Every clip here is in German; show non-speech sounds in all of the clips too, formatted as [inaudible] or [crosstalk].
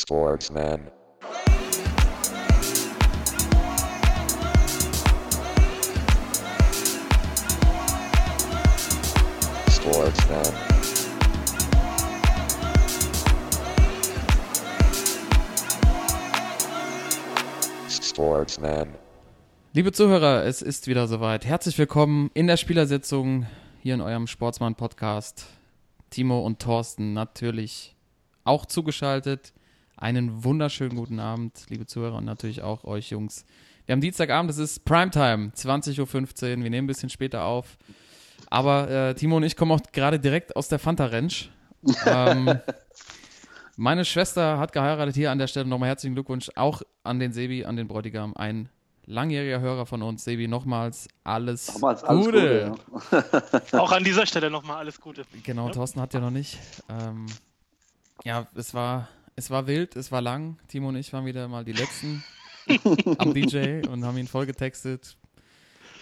Sportsman. Sportsman. Sportsman. Liebe Zuhörer, es ist wieder soweit. Herzlich willkommen in der Spielersitzung hier in eurem Sportsmann-Podcast. Timo und Thorsten natürlich auch zugeschaltet. Einen wunderschönen guten Abend, liebe Zuhörer und natürlich auch euch Jungs. Wir haben Dienstagabend, es ist Primetime, 20.15 Uhr. Wir nehmen ein bisschen später auf. Aber äh, Timo und ich kommen auch gerade direkt aus der Fanta-Ranch. ähm, [laughs] meine Schwester hat geheiratet. Hier an der Stelle nochmal herzlichen Glückwunsch auch an den Sebi, an den Bräutigam. Ein langjähriger Hörer von uns. Sebi, nochmals alles, Nochmals alles Gute. Gute. ja. Auch an dieser Stelle nochmal alles Gute. Genau, Ja. Thorsten hat ja noch nicht. Ähm, ja, es war, es war wild, es war lang. Timo und ich waren wieder mal die Letzten [laughs] am DJ und haben ihn voll getextet,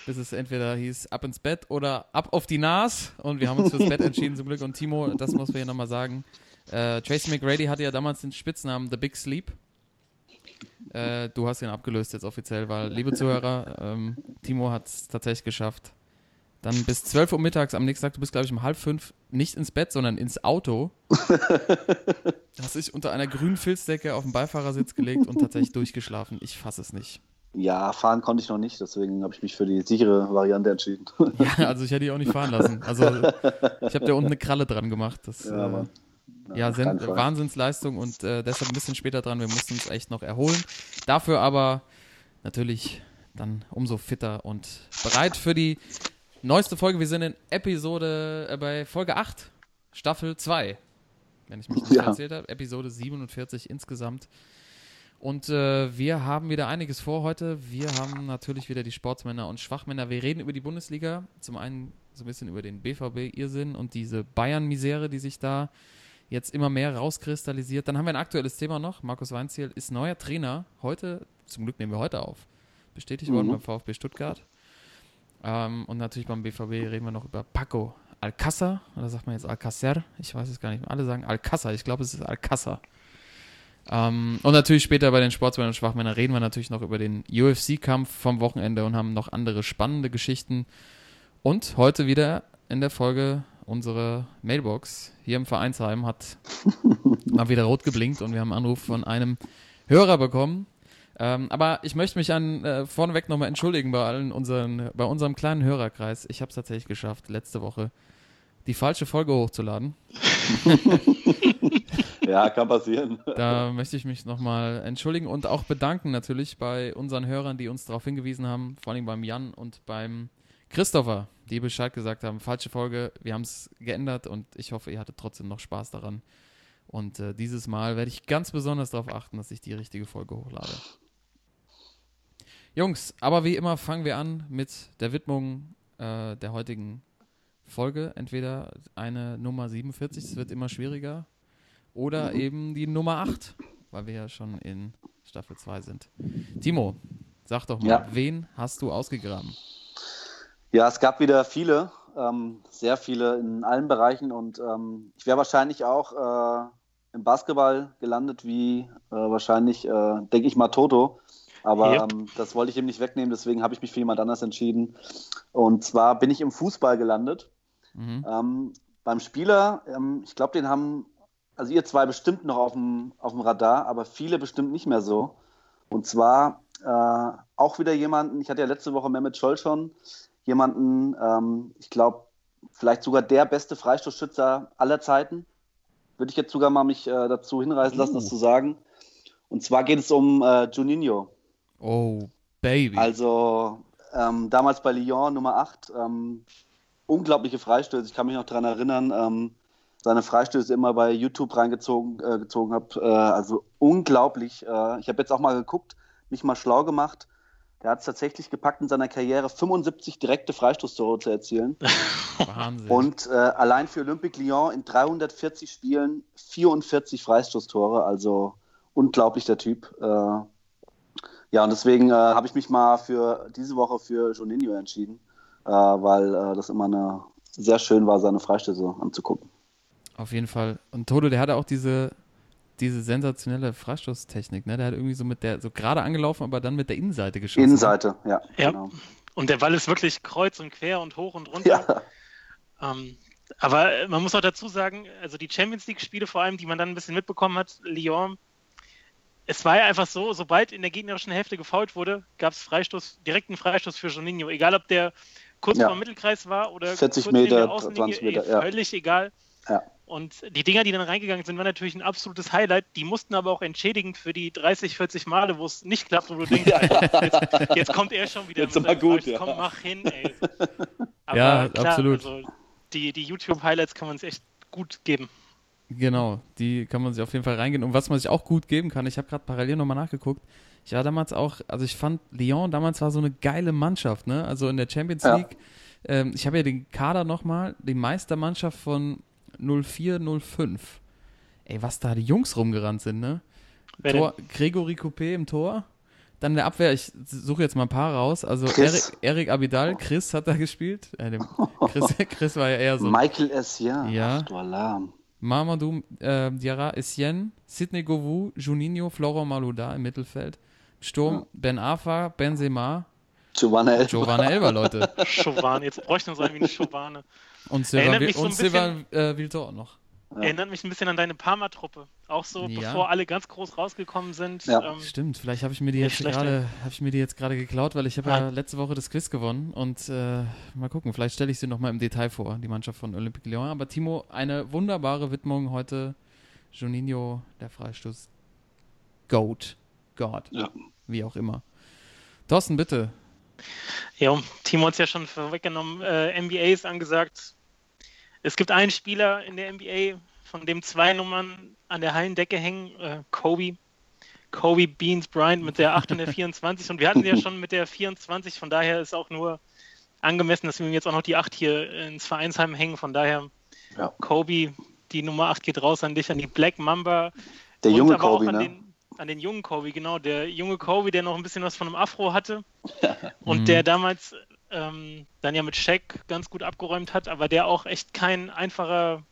bis es entweder hieß ab ins Bett oder ab auf die Nas. Und wir haben uns fürs Bett [laughs] entschieden zum Glück. Und Timo, das muss wir hier nochmal sagen. Äh, Tracy McGrady hatte ja damals den Spitznamen The Big Sleep. Äh, du hast ihn abgelöst jetzt offiziell, weil, liebe Zuhörer, ähm, Timo hat es tatsächlich geschafft. Dann bis 12 Uhr mittags am nächsten Tag, du bist, glaube ich, um halb fünf nicht ins Bett, sondern ins Auto. [laughs] hast dich unter einer grünen Filzdecke auf den Beifahrersitz gelegt und tatsächlich durchgeschlafen. Ich fasse es nicht. ja, fahren konnte ich noch nicht, deswegen habe ich mich für die sichere Variante entschieden. [laughs] Ja, also ich hätte die auch nicht fahren lassen. Also ich habe da unten eine Kralle dran gemacht. Das, Ja, äh, aber- ja, Fall. Wahnsinnsleistung und äh, deshalb ein bisschen später dran. Wir mussten uns echt noch erholen. Dafür aber natürlich dann umso fitter und bereit für die neueste Folge. Wir sind in Episode, äh, bei Folge 8, Staffel 2. Wenn ich mich nicht Ja. erzählt habe. Episode 47 insgesamt. Und äh, wir haben wieder einiges vor heute. Wir haben natürlich wieder die Sportsmänner und Schwachmänner. Wir reden über die Bundesliga. Zum einen so ein bisschen über den BVB-Irrsinn und diese Bayern-Misere, die sich da jetzt immer mehr rauskristallisiert. Dann haben wir ein aktuelles Thema noch. Markus Weinziel ist neuer Trainer. Heute, zum Glück nehmen wir heute auf, bestätigt worden Mhm. beim VfB Stuttgart. Ähm, und natürlich beim BVB reden wir noch über Paco Alcázar. Oder sagt man jetzt Alcácer? Ich weiß es gar nicht. Alle sagen Alcázar. Ich glaube, es ist Alcázar. Ähm, und natürlich später bei den Sportsmännern und Schwachmännern reden wir natürlich noch über den UFC-Kampf vom Wochenende und haben noch andere spannende Geschichten. Und heute wieder in der Folge unsere Mailbox hier im Vereinsheim hat [laughs] mal wieder rot geblinkt und wir haben einen Anruf von einem Hörer bekommen. Ähm, aber ich möchte mich an äh, vorneweg nochmal entschuldigen bei allen unseren, bei unserem kleinen Hörerkreis. Ich habe es tatsächlich geschafft, letzte Woche die falsche Folge hochzuladen. [laughs] ja, kann passieren. Da möchte ich mich nochmal entschuldigen und auch bedanken natürlich bei unseren Hörern, die uns darauf hingewiesen haben, vor allem beim Jan und beim Christopher, die Bescheid gesagt haben, falsche Folge, wir haben es geändert und ich hoffe, ihr hattet trotzdem noch Spaß daran. Und äh, dieses Mal werde ich ganz besonders darauf achten, dass ich die richtige Folge hochlade. Jungs, aber wie immer fangen wir an mit der Widmung äh, der heutigen Folge. Entweder eine Nummer 47, es wird immer schwieriger, oder eben die Nummer 8, weil wir ja schon in Staffel 2 sind. Timo, sag doch mal, Ja. wen hast du ausgegraben? Ja, es gab wieder viele, ähm, sehr viele in allen Bereichen und ähm, ich wäre wahrscheinlich auch äh, im Basketball gelandet, wie äh, wahrscheinlich, äh, denke ich mal, Toto. Aber Ja. ähm, das wollte ich ihm nicht wegnehmen, deswegen habe ich mich für jemand anders entschieden. Und zwar bin ich im Fußball gelandet. Mhm. Ähm, beim Spieler, ähm, ich glaube, den haben, also ihr zwei bestimmt noch auf dem, auf dem Radar, aber viele bestimmt nicht mehr so. Und zwar äh, auch wieder jemanden, ich hatte ja letzte Woche Mehmet Scholl schon, jemanden, ähm, ich glaube, vielleicht sogar der beste Freistoßschützer aller Zeiten. Würde ich jetzt sogar mal mich äh, dazu hinreißen lassen, das zu sagen. Und zwar geht es um äh, Juninho. Oh, Baby. Also ähm, damals bei Lyon Nummer 8, ähm, unglaubliche Freistöße. Ich kann mich noch daran erinnern, ähm, seine Freistöße immer bei YouTube reingezogen äh, gezogen habe. Äh, also unglaublich. Äh, ich habe jetzt auch mal geguckt, mich mal schlau gemacht. Der hat es tatsächlich gepackt in seiner Karriere, 75 direkte Freistoßtore zu erzielen. [laughs] Wahnsinn. Und äh, allein für Olympique Lyon in 340 Spielen 44 Freistoßtore. Also unglaublich der Typ. Äh, ja, und deswegen äh, habe ich mich mal für diese Woche für Juninho entschieden, äh, weil äh, das immer eine, sehr schön war, seine Freistöße anzugucken. Auf jeden Fall. Und Toto, der hatte auch diese diese sensationelle Freistoßtechnik, ne? Der hat irgendwie so mit der, so gerade angelaufen, aber dann mit der Innenseite geschossen. Innenseite, ja. Ja. Genau. Und der Ball ist wirklich kreuz und quer und hoch und runter. ja. Ähm, aber man muss auch dazu sagen, also die Champions League-Spiele vor allem, die man dann ein bisschen mitbekommen hat, Lyon, es war ja einfach so, sobald in der gegnerischen Hälfte gefault wurde, gab es Freistoß, direkten Freistoß für Juninho. Egal, ob der kurz Ja. vor dem Mittelkreis war oder 40 kurz neben Meter, der Außenlinie, 20 Meter, eh, ja. völlig egal. Ja. Und die Dinger, die dann reingegangen sind, waren natürlich ein absolutes Highlight. Die mussten aber auch entschädigend für die 30, 40 Male, wo es nicht klappt, wo du denkst, jetzt, jetzt kommt er schon wieder. Jetzt mit gut, Freistoß. ja. Komm, mach hin, ey. Aber Ja, klar, absolut. Also die die YouTube-Highlights kann man sich echt gut geben. Genau, die kann man sich auf jeden Fall reingehen. Und was man sich auch gut geben kann, ich habe gerade parallel nochmal nachgeguckt. Ich war damals auch, also ich fand, Lyon damals war so eine geile Mannschaft, ne? Also in der Champions Ja. League. Ähm, ich habe ja den Kader nochmal, die Meistermannschaft von 04, 05. Ey, was da die Jungs rumgerannt sind, ne? Tor, Gregory Coupé im Tor. Dann in der Abwehr, ich suche jetzt mal ein paar raus. Also Chris. Eric, Eric Abidal, Chris hat da gespielt. Äh, [laughs] Chris, Chris war ja eher so. Michael Essien. Ja. Ach, du Alarm. Mamadou äh, Diarra Essien, Sidney Govou, Juninho, Florent Malouda im Mittelfeld. Sturm Ben Afa, Benzema, Giovanna Elba. Giovanna Elber, Leute. [laughs] Chauvane, jetzt bräuchten wir so einen wie eine Chauvane. Und Silva, mich so ein und Silva äh, Viltor noch. Ja. Erinnert mich ein bisschen an deine Parma-Truppe. Auch so, Ja. bevor alle ganz groß rausgekommen sind. Ja. Ähm, Stimmt, vielleicht habe ich mir die jetzt gerade, habe ich mir die jetzt gerade geklaut, weil ich habe ja letzte Woche das Quiz gewonnen und äh, mal gucken, vielleicht stelle ich sie noch mal im Detail vor, die Mannschaft von Olympique Lyon. Aber Timo, eine wunderbare Widmung heute. Juninho, der Freistoß. Goat. God. Ja. Wie auch immer. Thorsten, bitte. Ja, Timo hat es ja schon vorweggenommen. Äh, NBA ist angesagt. Es gibt einen Spieler in der NBA, von dem zwei Nummern an der Hallendecke hängen. Äh, Kobe. Kobe Beans Bryant mit der 8 und der [laughs] 24. Und wir hatten ja schon mit der 24. Von daher ist auch nur angemessen, dass wir ihm jetzt auch noch die 8 hier ins Vereinsheim hängen. Von daher, Ja. Kobe, die Nummer 8 geht raus an dich, an die Black Mamba. Der Und junge aber auch Kobe, an ne? Den, an den jungen Kobe, genau. Der junge Kobe, der noch ein bisschen was von einem Afro hatte. [laughs] und Mhm. der damals ähm, dann ja mit Shaq ganz gut abgeräumt hat, aber der auch echt kein einfacher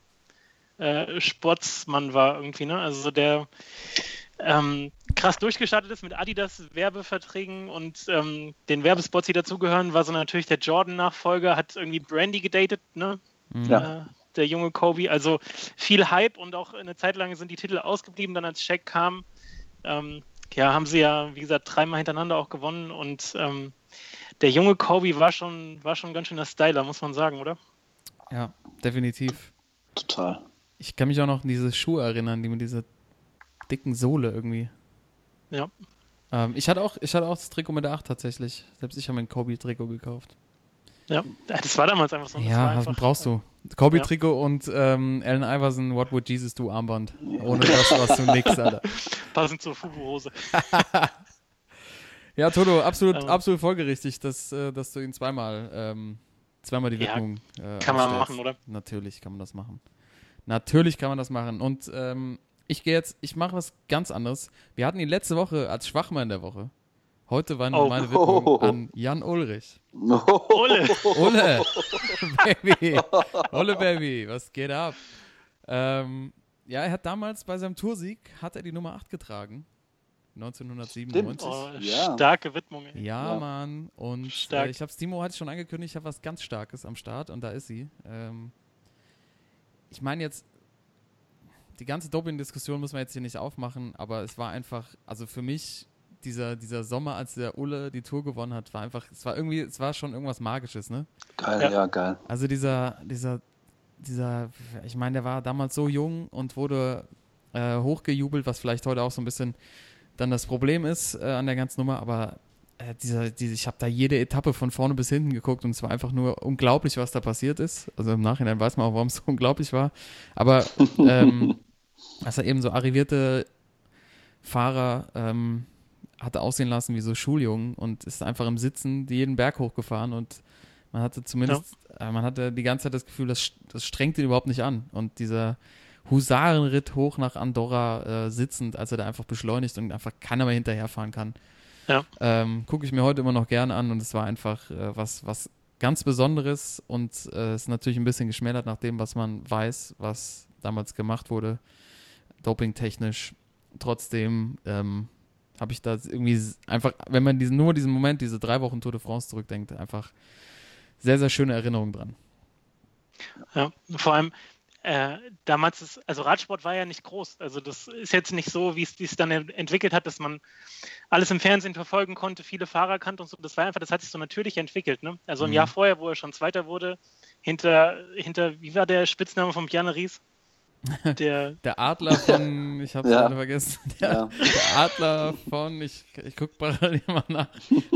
äh, Sportsmann war irgendwie, ne? Also der ähm, krass durchgestartet ist mit Adidas Werbeverträgen und ähm, den Werbespots, die dazugehören, war so natürlich der Jordan-Nachfolger, hat irgendwie Brandy gedatet, ne? Mhm. Ja. äh, der junge Kobe. Also viel Hype und auch eine Zeit lang sind die Titel ausgeblieben, dann als Shaq kam. Ähm, ja, haben sie ja, wie gesagt, dreimal hintereinander auch gewonnen und ähm, der junge Kobe war schon, war schon ganz schön der Styler, muss man sagen, oder? Ja, definitiv. Total. Ich kann mich auch noch an diese Schuhe erinnern, die mit dieser dicken Sohle irgendwie. Ja. Ähm, ich, hatte auch, ich hatte auch das Trikot mit der 8 tatsächlich. Selbst ich habe mir ein Kobe-Trikot gekauft. Ja, das war damals einfach so. Ja, was einfach, brauchst du? Kobe-Trikot und ähm, Allen Iverson, What Would Jesus Do Armband. Ohne [laughs] das warst du nix, Alter. Passend zur Fubu-Hose. [laughs] Ja, Toto, absolut, Ähm. absolut folgerichtig, dass, äh, dass du ihn zweimal, ähm, zweimal die Ja, Widmung äh, kann man machen, oder? Natürlich kann man das machen. Natürlich kann man das machen. Und ähm, ich gehe jetzt, ich mache was ganz anderes. Wir hatten ihn letzte Woche als Schwachmann der Woche. Heute war Oh. meine Widmung an Jan Ulrich. Ole! Ole, [laughs] Baby, Ole Baby, was geht ab? Ähm, ja, er hat damals bei seinem Toursieg, hat er die Nummer 8 getragen. 1997. Oh, Ja. Starke Widmung. ey. Ja, Ja. Mann. Und äh, Stark. ich habe Timo hatte schon angekündigt, ich habe was ganz Starkes am Start und da ist sie. Ähm, ich meine jetzt, die ganze Doping-Diskussion muss man jetzt hier nicht aufmachen, aber es war einfach, also für mich, dieser, dieser Sommer, als der Ulle die Tour gewonnen hat, war einfach, es war irgendwie, es war schon irgendwas Magisches, ne? Geil, Ja. ja, geil. Also dieser, dieser, dieser, ich meine, der war damals so jung und wurde äh, hochgejubelt, was vielleicht heute auch so ein bisschen dann das Problem ist äh, an der ganzen Nummer, aber äh, dieser, diese, ich habe da jede Etappe von vorne bis hinten geguckt und es war einfach nur unglaublich, was da passiert ist. Also im Nachhinein weiß man auch, warum es [laughs] so unglaublich war. Aber ähm, [laughs] dass er eben so arrivierte Fahrer ähm, hatte aussehen lassen wie so Schuljungen und ist einfach im Sitzen jeden Berg hochgefahren und man hatte zumindest, äh, man hatte die ganze Zeit das Gefühl, das, das strengt ihn überhaupt nicht an. Und dieser Husarenritt hoch nach Andorra äh, sitzend, als er da einfach beschleunigt und einfach keiner mehr hinterherfahren kann, Ja. ähm, gucke ich mir heute immer noch gerne an und es war einfach äh, was, was ganz Besonderes und äh, ist natürlich ein bisschen geschmälert nach dem, was man weiß, was damals gemacht wurde. dopingtechnisch. Trotzdem ähm, habe ich da irgendwie einfach, wenn man diesen, nur diesen Moment, diese drei Wochen Tour de France zurückdenkt, einfach sehr, sehr schöne Erinnerungen dran. Ja, vor allem, äh, damals ist, also Radsport war ja nicht groß. Also das ist jetzt nicht so, wie es sich dann entwickelt hat, dass man alles im Fernsehen verfolgen konnte, viele Fahrer kannte und so. Das war einfach, das hat sich so natürlich entwickelt. Ne? Also ein mhm. Jahr vorher, wo er schon Zweiter wurde, hinter, hinter, wie war der Spitzname von Bjarne Ries? [laughs] Der, der Adler von, ich habe es ja. gerade vergessen, [laughs] der, ja. der, Adler von, ich, ich gucke [laughs] parallel mal nach.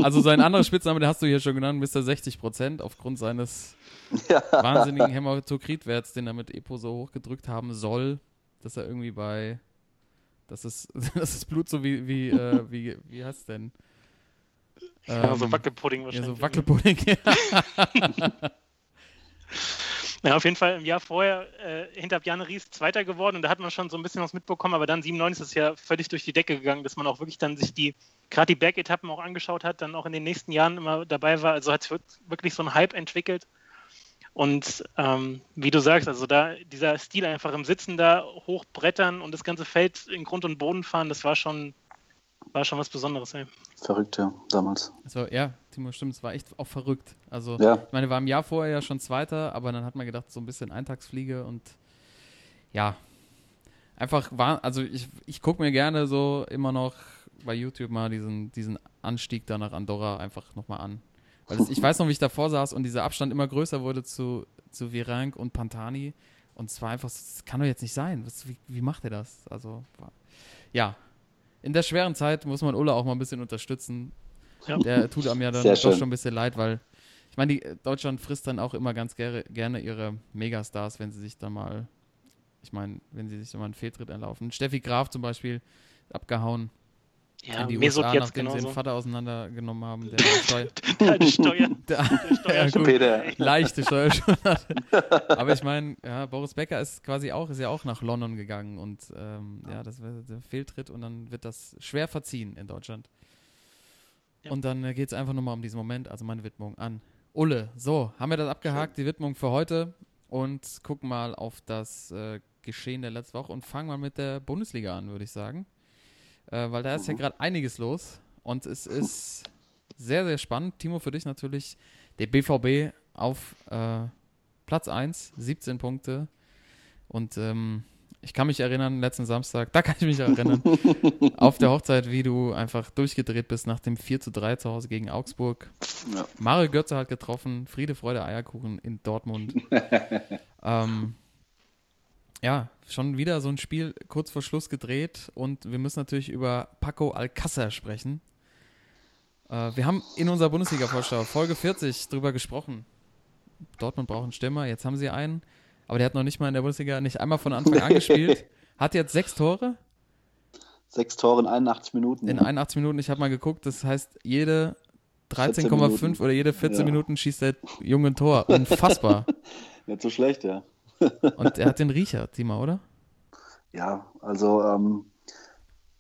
Also sein anderer Spitzname, den hast du hier schon genannt, Mr. 60 Prozent, aufgrund seines ja. wahnsinnigen Hämatokritwerts, den er mit Epo so hochgedrückt haben soll, dass er irgendwie bei, das ist, das ist Blut so wie, wie, äh, wie, wie heißt denn? Ja, ähm, so Wackelpudding wahrscheinlich. Ja, so Wackelpudding, ja. Ja, auf jeden Fall im Jahr vorher äh, hinter Bjarne Ries Zweiter geworden und da hat man schon so ein bisschen was mitbekommen, aber dann 97 ist es ja völlig durch die Decke gegangen, dass man auch wirklich dann sich die, gerade die Bergetappen auch angeschaut hat, dann auch in den nächsten Jahren immer dabei war. Also hat es wirklich so einen Hype entwickelt. Und ähm, wie du sagst, also da dieser Stil einfach im Sitzen da hochbrettern und das ganze Feld in Grund und Boden fahren, das war schon war schon was Besonderes, ey. Verrückt, ja, damals. Also, ja, Timo, stimmt, es war echt auch verrückt. Also, ja. ich meine, war im Jahr vorher ja schon Zweiter, aber dann hat man gedacht, so ein bisschen Eintagsfliege und ja, einfach war, also ich, ich gucke mir gerne so immer noch bei YouTube mal diesen, diesen Anstieg da nach Andorra einfach nochmal an. Weil das, ich [laughs] weiß noch, wie ich davor saß und dieser Abstand immer größer wurde zu, zu Virenk und Pantani. Und es war einfach, das kann doch jetzt nicht sein. Was, wie, wie macht er das? Also, ja, in der schweren Zeit muss man Ulla auch mal ein bisschen unterstützen. Ja. Der tut einem ja dann doch schon ein bisschen leid, weil ich meine, Deutschland frisst dann auch immer ganz gerne, gerne ihre Megastars, wenn sie sich da mal, ich meine, wenn sie sich da mal einen Fehltritt erlaufen. Steffi Graf zum Beispiel, abgehauen. Ja, in die Mesut USA, nachdem genauso. sie den Vater auseinandergenommen haben, der [laughs] Steuer. [laughs] der, Steuer. Der, der Steuer ja, leichte Steuer schon hatte. [laughs] Aber ich meine, ja, Boris Becker ist quasi auch, ist ja auch nach London gegangen und ähm, ja, das wäre der Fehltritt und dann wird das schwer verziehen in Deutschland. Ja. Und dann äh, geht es einfach nochmal um diesen Moment, also meine Widmung an Ulle. So, haben wir das abgehakt, die Widmung für heute und gucken mal auf das äh, Geschehen der letzten Woche und fangen mal mit der Bundesliga an, würde ich sagen äh, weil da ist ja mhm. gerade einiges los und es ist sehr, sehr spannend. Timo, für dich natürlich der BVB auf äh, Platz 1, 17 Punkte und ähm, ich kann mich erinnern, letzten Samstag, [laughs] da kann ich mich erinnern, auf der Hochzeit, wie du einfach durchgedreht bist nach dem 4 zu 3 zu Hause gegen Augsburg. Ja. Mario Götze hat getroffen, Friede, Freude, Eierkuchen in Dortmund. [laughs] ähm, ja, schon wieder so ein Spiel kurz vor Schluss gedreht und wir müssen natürlich über Paco Alcázar sprechen. Äh, wir haben in unserer Bundesliga-Vorschau Folge 40 drüber gesprochen. Dortmund braucht einen Stürmer, jetzt haben sie einen, aber der hat noch nicht mal in der Bundesliga nicht einmal von Anfang an gespielt. [laughs] Hat jetzt sechs Tore. Sechs Tore in 81 Minuten. In 81 Minuten, ich habe mal geguckt, das heißt, jede 13,5 oder jede 14 ja. Minuten schießt der junge ein Tor. Unfassbar. [laughs] Nicht so schlecht, ja. [laughs] Und er hat den Riecher, Timo, oder? Ja, also ähm,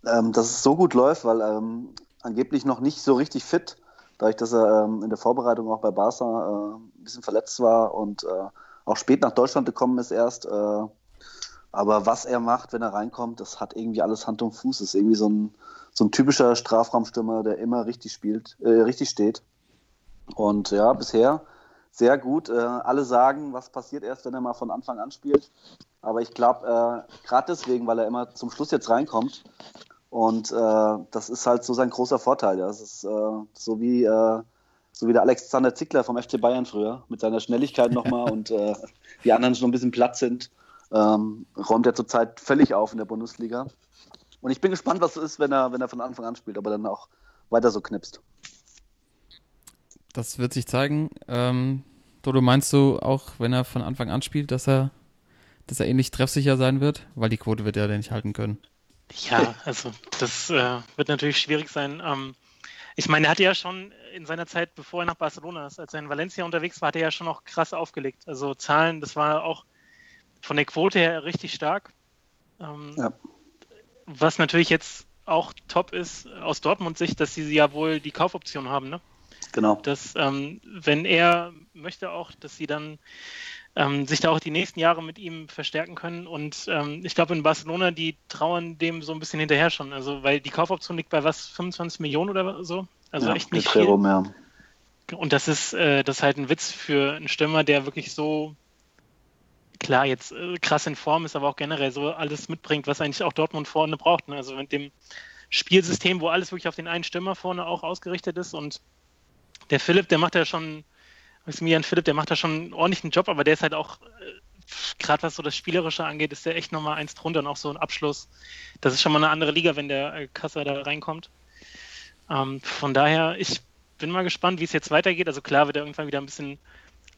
ähm, dass es so gut läuft, weil ähm, angeblich noch nicht so richtig fit, dadurch, dass er ähm, in der Vorbereitung auch bei Barca äh, ein bisschen verletzt war und äh, auch spät nach Deutschland gekommen ist erst. Äh, aber was er macht, wenn er reinkommt, das hat irgendwie alles Hand und Fuß. Das ist irgendwie so ein, so ein typischer Strafraumstürmer, der immer richtig spielt, äh, richtig steht. Und ja, bisher sehr gut. Äh, alle sagen, was passiert erst, wenn er mal von Anfang an spielt. Aber ich glaube, äh, gerade deswegen, weil er immer zum Schluss jetzt reinkommt. Und äh, das ist halt so sein großer Vorteil. Das ist so wie so wie der Alexander Zickler vom FC Bayern früher, mit seiner Schnelligkeit nochmal [laughs] und äh, die anderen schon ein bisschen platt sind, ähm, räumt er zurzeit völlig auf in der Bundesliga. Und ich bin gespannt, was es ist, wenn er, wenn er von Anfang an spielt, aber dann auch weiter so knipst. Das wird sich zeigen. Ähm, Dodo, meinst du auch, wenn er von Anfang an spielt, dass er, dass er ähnlich treffsicher sein wird? Weil die Quote wird er ja nicht halten können. Ja, also das äh, wird natürlich schwierig sein. Ähm, ich meine, er hatte ja schon in seiner Zeit, bevor er nach Barcelona ist, als er in Valencia unterwegs war, hat er ja schon noch krass aufgelegt. Also Zahlen, das war auch von der Quote her richtig stark. Ähm, ja. Was natürlich jetzt auch top ist aus Dortmund Sicht, dass sie ja wohl die Kaufoption haben, ne? Genau. Dass, ähm, wenn er möchte auch, dass sie dann ähm, sich da auch die nächsten Jahre mit ihm verstärken können. Und ähm, ich glaube, in Barcelona, die trauern dem so ein bisschen hinterher schon. Also, weil die Kaufoption liegt bei was, 25 Millionen oder so? Also ja, echt nicht viel. Rum, ja. Und das ist, äh, das ist halt ein Witz für einen Stürmer, der wirklich so klar jetzt äh, krass in Form ist, aber auch generell so alles mitbringt, was eigentlich auch Dortmund vorne braucht. Ne? Also mit dem Spielsystem, wo alles wirklich auf den einen Stürmer vorne auch ausgerichtet ist und der Philipp, der macht ja schon, Maximilian Philipp, der macht da schon einen ordentlichen Job, aber der ist halt auch, äh, gerade was so das Spielerische angeht, ist der echt nochmal eins drunter und auch so ein Abschluss. Das ist schon mal eine andere Liga, wenn der äh, Kasser da reinkommt. Ähm, von daher, ich bin mal gespannt, wie es jetzt weitergeht. Also klar wird er irgendwann wieder ein bisschen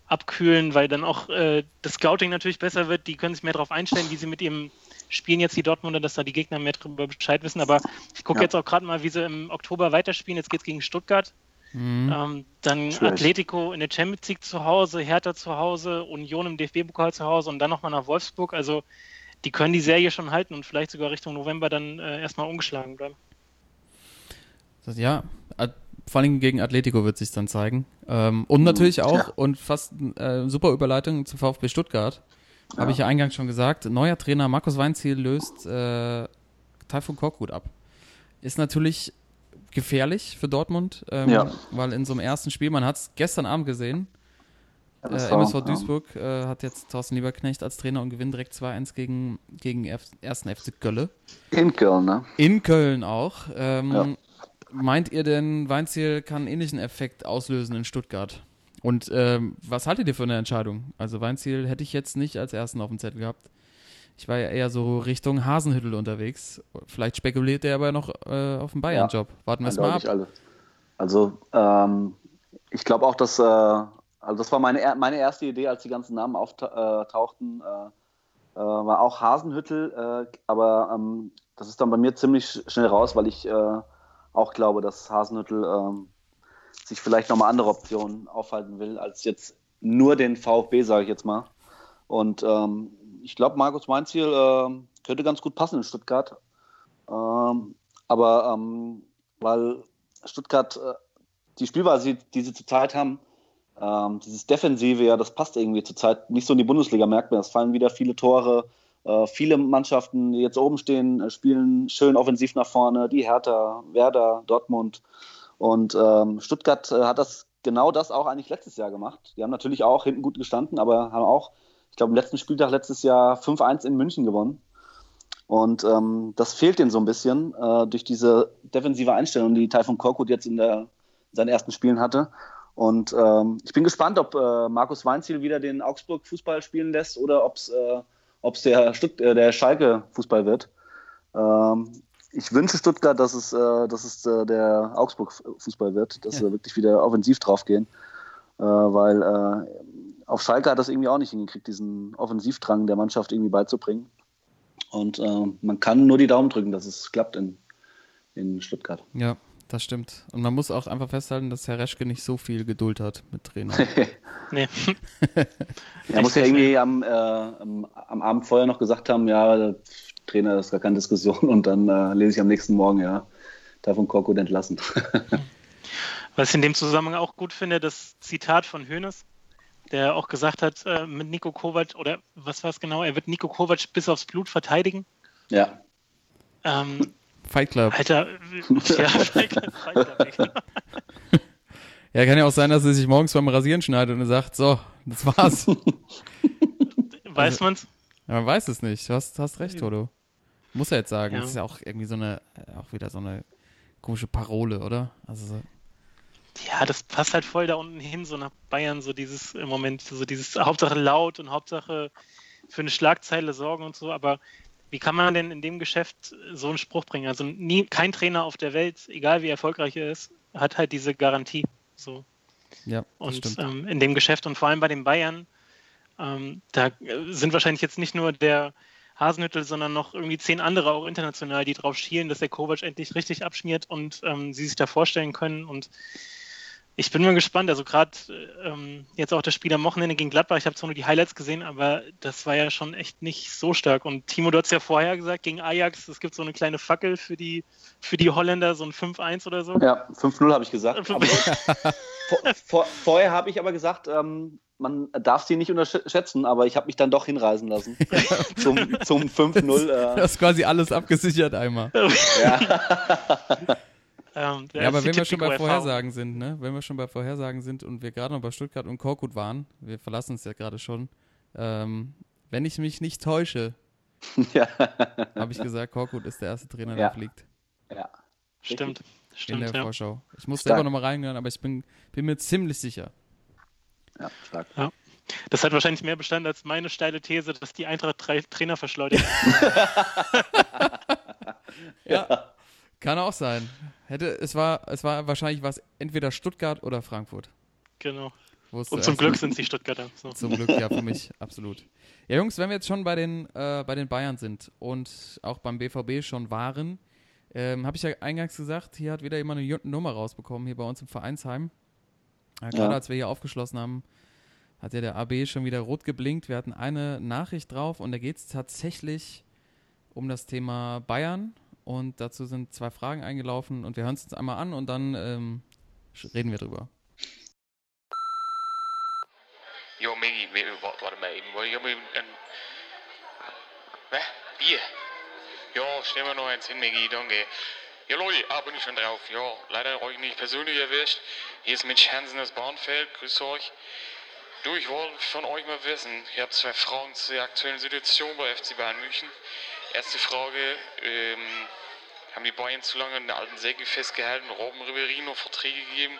abkühlen, weil dann auch äh, das Scouting natürlich besser wird. Die können sich mehr darauf einstellen, wie sie mit ihrem Spielen jetzt die Dortmunder, dass da die Gegner mehr darüber Bescheid wissen. Aber ich gucke ja. jetzt auch gerade mal, wie sie im Oktober weiterspielen. Jetzt geht es gegen Stuttgart. Mhm. Ähm, dann Schlecht. Atletico in der Champions League zu Hause, Hertha zu Hause, Union im DFB-Pokal zu Hause und dann nochmal nach Wolfsburg. Also die können die Serie schon halten und vielleicht sogar Richtung November dann äh, erstmal ungeschlagen bleiben. Ja, vor allem gegen Atletico wird sich dann zeigen. Ähm, und natürlich mhm. auch, ja. und fast äh, super Überleitung zu VfB Stuttgart, ja. habe ich ja eingangs schon gesagt, neuer Trainer Markus Weinziel löst äh, Taifun Korkut ab. Ist natürlich gefährlich für Dortmund, ähm, ja. weil in so einem ersten Spiel, man hat es gestern Abend gesehen, äh, MSV Duisburg äh, hat jetzt Thorsten Lieberknecht als Trainer und gewinnt direkt 2-1 gegen, gegen F ersten FC Gölle. In Köln, ne? In Köln auch. Ähm, ja. Meint ihr denn, Weinziel kann einen ähnlichen Effekt auslösen in Stuttgart? Und ähm, was haltet ihr für eine Entscheidung? Also Weinziel hätte ich jetzt nicht als ersten auf dem Zettel gehabt. Ich war ja eher so Richtung Hasenhüttel unterwegs. Vielleicht spekuliert er aber noch äh, auf den Bayern-Job. Warten wir es mal ab. Alle. Also ähm, ich glaube auch, dass äh, also das war meine, meine erste Idee, als die ganzen Namen auftauchten, äh, äh, war auch Hasenhüttel, äh, aber ähm, das ist dann bei mir ziemlich schnell raus, weil ich äh, auch glaube, dass Hasenhüttel ähm, sich vielleicht nochmal andere Optionen aufhalten will, als jetzt nur den VfB, sage ich jetzt mal. Und ähm, ich glaube, Markus Mainziel äh, könnte ganz gut passen in Stuttgart. Ähm, aber ähm, weil Stuttgart äh, die Spielweise, die sie zurzeit haben, ähm, dieses Defensive, ja, das passt irgendwie zurzeit nicht so in die Bundesliga, merkt man. Es fallen wieder viele Tore. Äh, viele Mannschaften, die jetzt oben stehen, äh, spielen schön offensiv nach vorne. Die Hertha, Werder, Dortmund. Und ähm, Stuttgart äh, hat das genau das auch eigentlich letztes Jahr gemacht. Die haben natürlich auch hinten gut gestanden, aber haben auch, ich glaube, im letzten Spieltag letztes Jahr 5-1 in München gewonnen. Und ähm, das fehlt denen so ein bisschen äh, durch diese defensive Einstellung, die Taifun Korkut jetzt in, der, in seinen ersten Spielen hatte. Und ähm, ich bin gespannt, ob äh, Markus Weinziel wieder den Augsburg Fußball spielen lässt oder ob es äh, ob es der, äh, der Schalke-Fußball wird. Ähm, ich wünsche Stuttgart, dass es, äh, dass es äh, der Augsburg-Fußball wird, dass ja. sie wirklich wieder offensiv draufgehen. Weil auf Schalke hat das irgendwie auch nicht hingekriegt, diesen Offensivdrang der Mannschaft irgendwie beizubringen. Und äh, man kann nur die Daumen drücken, dass es klappt in, in Stuttgart. Ja, das stimmt. Und man muss auch einfach festhalten, dass Herr Reschke nicht so viel Geduld hat mit Trainer. [laughs] nee. er muss ja irgendwie am, äh, am, am, Abend vorher noch gesagt haben, ja, Trainer ist gar keine Diskussion und dann äh, lese ich am nächsten Morgen, ja, davon Korkut entlassen. Was ich in dem Zusammenhang auch gut finde, das Zitat von Hoeneß, der auch gesagt hat, äh, mit Nico Kovac, oder was war es genau, er wird Nico Kovac bis aufs Blut verteidigen. Ja. Ähm, Fight Club. Alter, ja, [laughs] Fight Club. [laughs] Ja, kann ja auch sein, dass er sich morgens beim Rasieren schneidet und er sagt, so, das war's. [laughs] weiß also, man's? Ja, man weiß es nicht. Du hast, hast recht, Toto. Muss er jetzt sagen. Ja. Das ist ja auch irgendwie so eine, auch wieder so eine komische Parole, oder? Also so. Ja, das passt halt voll da unten hin, so nach Bayern, so dieses im Moment, so dieses Hauptsache laut und Hauptsache für eine Schlagzeile sorgen und so, aber wie kann man denn in dem Geschäft so einen Spruch bringen? Also nie, kein Trainer auf der Welt, egal wie erfolgreich er ist, hat halt diese Garantie. So. Ja, und ähm, in dem Geschäft und vor allem bei den Bayern, ähm, da sind wahrscheinlich jetzt nicht nur der Hasenhüttel, sondern noch irgendwie zehn andere auch international, die drauf schielen, dass der Kovac endlich richtig abschmiert und ähm, sie sich da vorstellen können. Und ich bin mal gespannt. Also gerade ähm, jetzt auch das Spiel am Wochenende gegen Gladbach. Ich habe zwar nur die Highlights gesehen, aber das war ja schon echt nicht so stark. Und Timo, du hast ja vorher gesagt, gegen Ajax, es gibt so eine kleine Fackel für die, für die Holländer, so ein 5-1 oder so. Ja, 5-0 habe ich gesagt. vor, vor, vorher habe ich aber gesagt, ähm, man darf sie nicht unterschätzen, aber ich habe mich dann doch hinreisen lassen [laughs] zum, zum 5-0. Äh. Du hast quasi alles abgesichert einmal. ja. [laughs] Ähm, ja, aber wenn wir schon bei Vorhersagen sind, ne? Wenn wir schon bei Vorhersagen sind und wir gerade noch bei Stuttgart und Korkut waren, wir verlassen es ja gerade schon, ähm, wenn ich mich nicht täusche, [laughs] ja. habe ich gesagt, Korkut ist der erste Trainer, der ja. fliegt. Ja. Stimmt. Stimmt. In der Vorschau. Ich muss Stark. selber nochmal reingehen, aber ich bin, bin mir ziemlich sicher. Ja, stark. Ja. Das hat wahrscheinlich mehr Bestand als meine steile These, dass die Eintracht drei Trainer verschleudert. [laughs] ja, kann auch sein. Hätte, es, war, es war wahrscheinlich was entweder Stuttgart oder Frankfurt. Genau. Und zum Glück sind sie Stuttgarter. So. [laughs] Zum Glück, ja, für mich, absolut. Ja, Jungs, wenn wir jetzt schon bei den, äh, bei den Bayern sind und auch beim BVB schon waren, ähm, habe ich ja eingangs gesagt, hier hat wieder jemand eine Nummer rausbekommen, hier bei uns im Vereinsheim. Ja, gerade ja. als wir hier aufgeschlossen haben, hat ja der AB schon wieder rot geblinkt. Wir hatten eine Nachricht drauf und da geht es tatsächlich um das Thema Bayern. Und dazu sind zwei Fragen eingelaufen und wir hören es uns einmal an und dann ähm, reden wir drüber. Jo, Miggy, warte mal eben. Ich habe ein. Was? Bier? Ja, stellen wir noch eins hin, Miggy, danke. Ja, Leute, ah, bin ich schon drauf. Ja, leider euch nicht persönlich erwischt. Hier ist Mitch Hansen das Bahnfeld. Grüß euch. Du, ich wollte von euch mal wissen, ich habe zwei Fragen zur aktuellen Situation bei FC Bayern München. Erste Frage, ähm, haben die Bayern zu lange in der alten Säge festgehalten, Robben Ribery noch Verträge gegeben?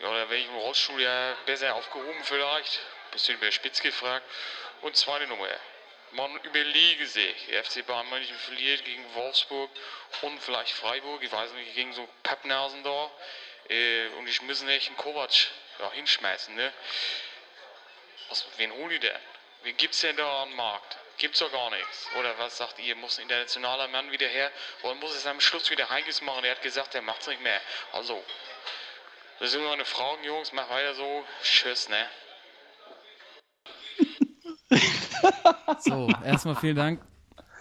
Ja, da wäre ich im Rollstuhl ja besser aufgehoben vielleicht. Bisschen über Spitz gefragt. Und zweite Nummer, man überlege sich, der FC Bayern München verliert gegen Wolfsburg und vielleicht Freiburg, ich weiß nicht, gegen so Pappnasen da. Äh, und ich müssen echt einen Kovac ja, hinschmeißen. Ne? Was, wen holen die denn? Wen gibt es denn da am Markt? Gibt es doch gar nichts. Oder was sagt ihr? Muss ein internationaler Mann wieder her? Oder muss es am Schluss wieder Heiges machen? Er hat gesagt, er macht es nicht mehr. Also, das sind meine Fragen, Jungs. Mach weiter so. Tschüss, ne? [laughs] so, erstmal vielen Dank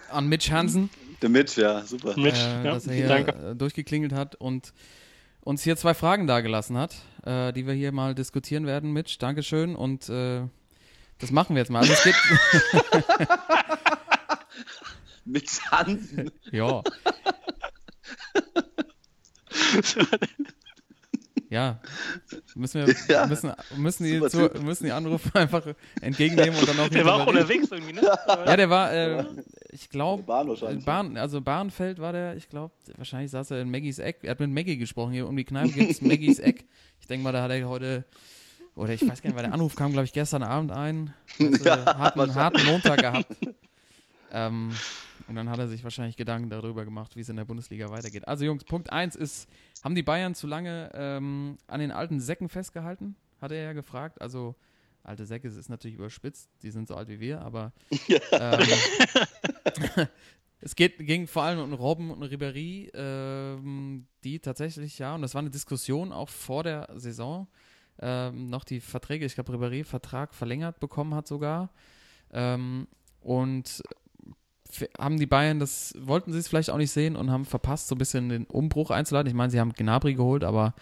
an Mitch Hansen. Der Mitch, ja, super. Mitch, äh, ja, dass er hier danke. Äh, durchgeklingelt hat und uns hier zwei Fragen dargelassen hat, äh, die wir hier mal diskutieren werden. Mitch, Dankeschön und äh, das machen wir jetzt mal. Also es geht [laughs] Mit Hansen. ja. ja. Müssen wir [laughs] ja. Müssen, müssen, die zu, müssen die Anrufe einfach entgegennehmen und dann auch [laughs] Der war auch unterwegs irgendwie, ne? Ja, der war, äh, ich glaube, Bahn, also Bahnfeld war der, ich glaube, wahrscheinlich saß er in Maggies Eck. Er hat mit Maggie gesprochen, hier um die Kneipe gibt es Maggies Eck. Ich denke mal, da hat er heute oder ich weiß gar nicht, weil der Anruf kam, glaube ich, gestern Abend ein. [laughs] Also, ja, harten, harten Montag gehabt. ähm, und dann hat er sich wahrscheinlich Gedanken darüber gemacht, wie es in der Bundesliga weitergeht. Also Jungs, Punkt 1 ist, haben die Bayern zu lange ähm, an den alten Säcken festgehalten? Hat er ja gefragt. Also alte Säcke ist natürlich überspitzt, die sind so alt wie wir, aber [laughs] ähm, [laughs] es geht, ging vor allem um Robben und Ribéry, ähm, die tatsächlich, ja, und das war eine Diskussion auch vor der Saison, ähm, noch die Verträge, ich glaube, Ribéry Vertrag verlängert bekommen hat sogar. Ähm, und haben die Bayern das, wollten sie es vielleicht auch nicht sehen und haben verpasst, so ein bisschen den Umbruch einzuladen. Ich meine, sie haben Gnabry geholt, aber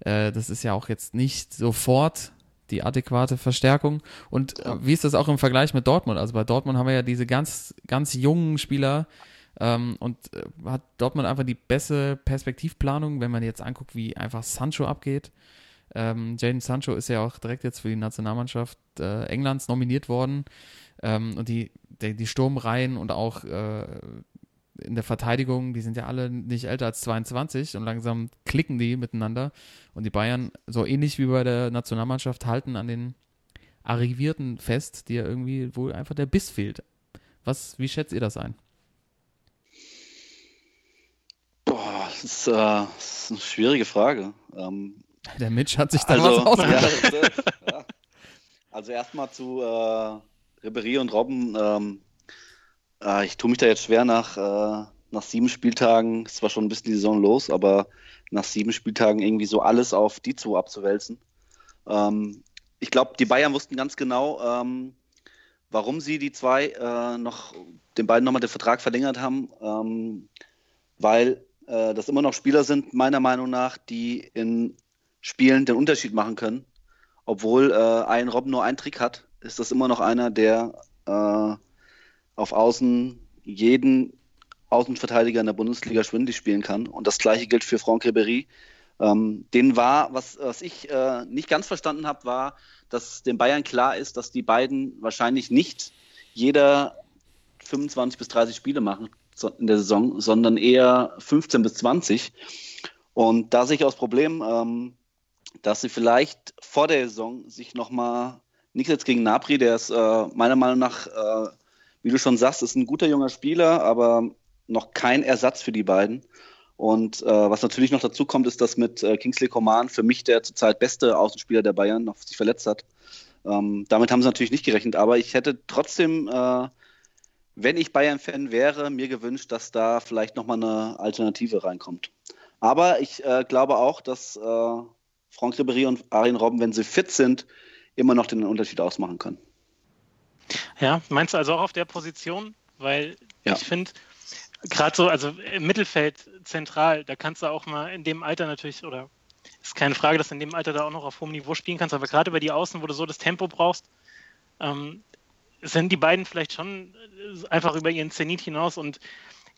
äh, das ist ja auch jetzt nicht sofort die adäquate Verstärkung. Und äh, wie ist das auch im Vergleich mit Dortmund? Also bei Dortmund haben wir ja diese ganz, ganz jungen Spieler ähm, und äh, hat Dortmund einfach die beste Perspektivplanung, wenn man jetzt anguckt, wie einfach Sancho abgeht. Ähm, Jaden Sancho ist ja auch direkt jetzt für die Nationalmannschaft äh, Englands nominiert worden. Ähm, und die, die, die, Sturmreihen und auch äh, in der Verteidigung, die sind ja alle nicht älter als 22 und langsam klicken die miteinander. Und die Bayern, so ähnlich wie bei der Nationalmannschaft, halten an den Arrivierten fest, die ja irgendwie wohl einfach der Biss fehlt. Was, wie schätzt ihr das ein? Boah, das ist, äh, das ist eine schwierige Frage. Ähm, der Mitch hat sich da also, was ausgedacht. [laughs] Ja, also erstmal zu äh, Ribery und Robben. Ähm, äh, ich tue mich da jetzt schwer nach, äh, nach sieben Spieltagen, ist zwar schon ein bisschen die Saison los, aber nach sieben Spieltagen irgendwie so alles auf die zwei abzuwälzen. Ähm, ich glaube, die Bayern wussten ganz genau, ähm, warum sie die zwei äh, noch, den beiden nochmal den Vertrag verlängert haben, ähm, weil äh, das immer noch Spieler sind, meiner Meinung nach, die in Spielen den Unterschied machen können. Obwohl äh, ein Robben nur einen Trick hat, ist das immer noch einer, der äh, auf Außen jeden Außenverteidiger in der Bundesliga schwindelig spielen kann. Und das gleiche gilt für Franck Ribéry. Ähm, den war, was, was ich äh, nicht ganz verstanden habe, war, dass den Bayern klar ist, dass die beiden wahrscheinlich nicht jeder 25 bis 30 Spiele machen in der Saison, sondern eher 15 bis 20. Und da sehe ich auch das Problem, ähm, dass sie vielleicht vor der Saison sich nochmal, nichts jetzt gegen Napri, der ist äh, meiner Meinung nach, äh, wie du schon sagst, ist ein guter junger Spieler, aber noch kein Ersatz für die beiden. Und äh, was natürlich noch dazu kommt, ist, dass mit äh, Kingsley Coman für mich der zurzeit beste Außenspieler der Bayern noch sich verletzt hat. Ähm, damit haben sie natürlich nicht gerechnet, aber ich hätte trotzdem, äh, wenn ich Bayern-Fan wäre, mir gewünscht, dass da vielleicht nochmal eine Alternative reinkommt. Aber ich äh, glaube auch, dass Franck Ribéry und Arjen Robben, wenn sie fit sind, immer noch den Unterschied ausmachen können. Ja, meinst du also auch auf der Position? Weil ja. ich finde, gerade so, also im Mittelfeld zentral, da kannst du auch mal in dem Alter natürlich, oder ist keine Frage, dass du in dem Alter da auch noch auf hohem Niveau spielen kannst, aber gerade über die Außen, wo du so das Tempo brauchst, ähm, sind die beiden vielleicht schon einfach über ihren Zenit hinaus und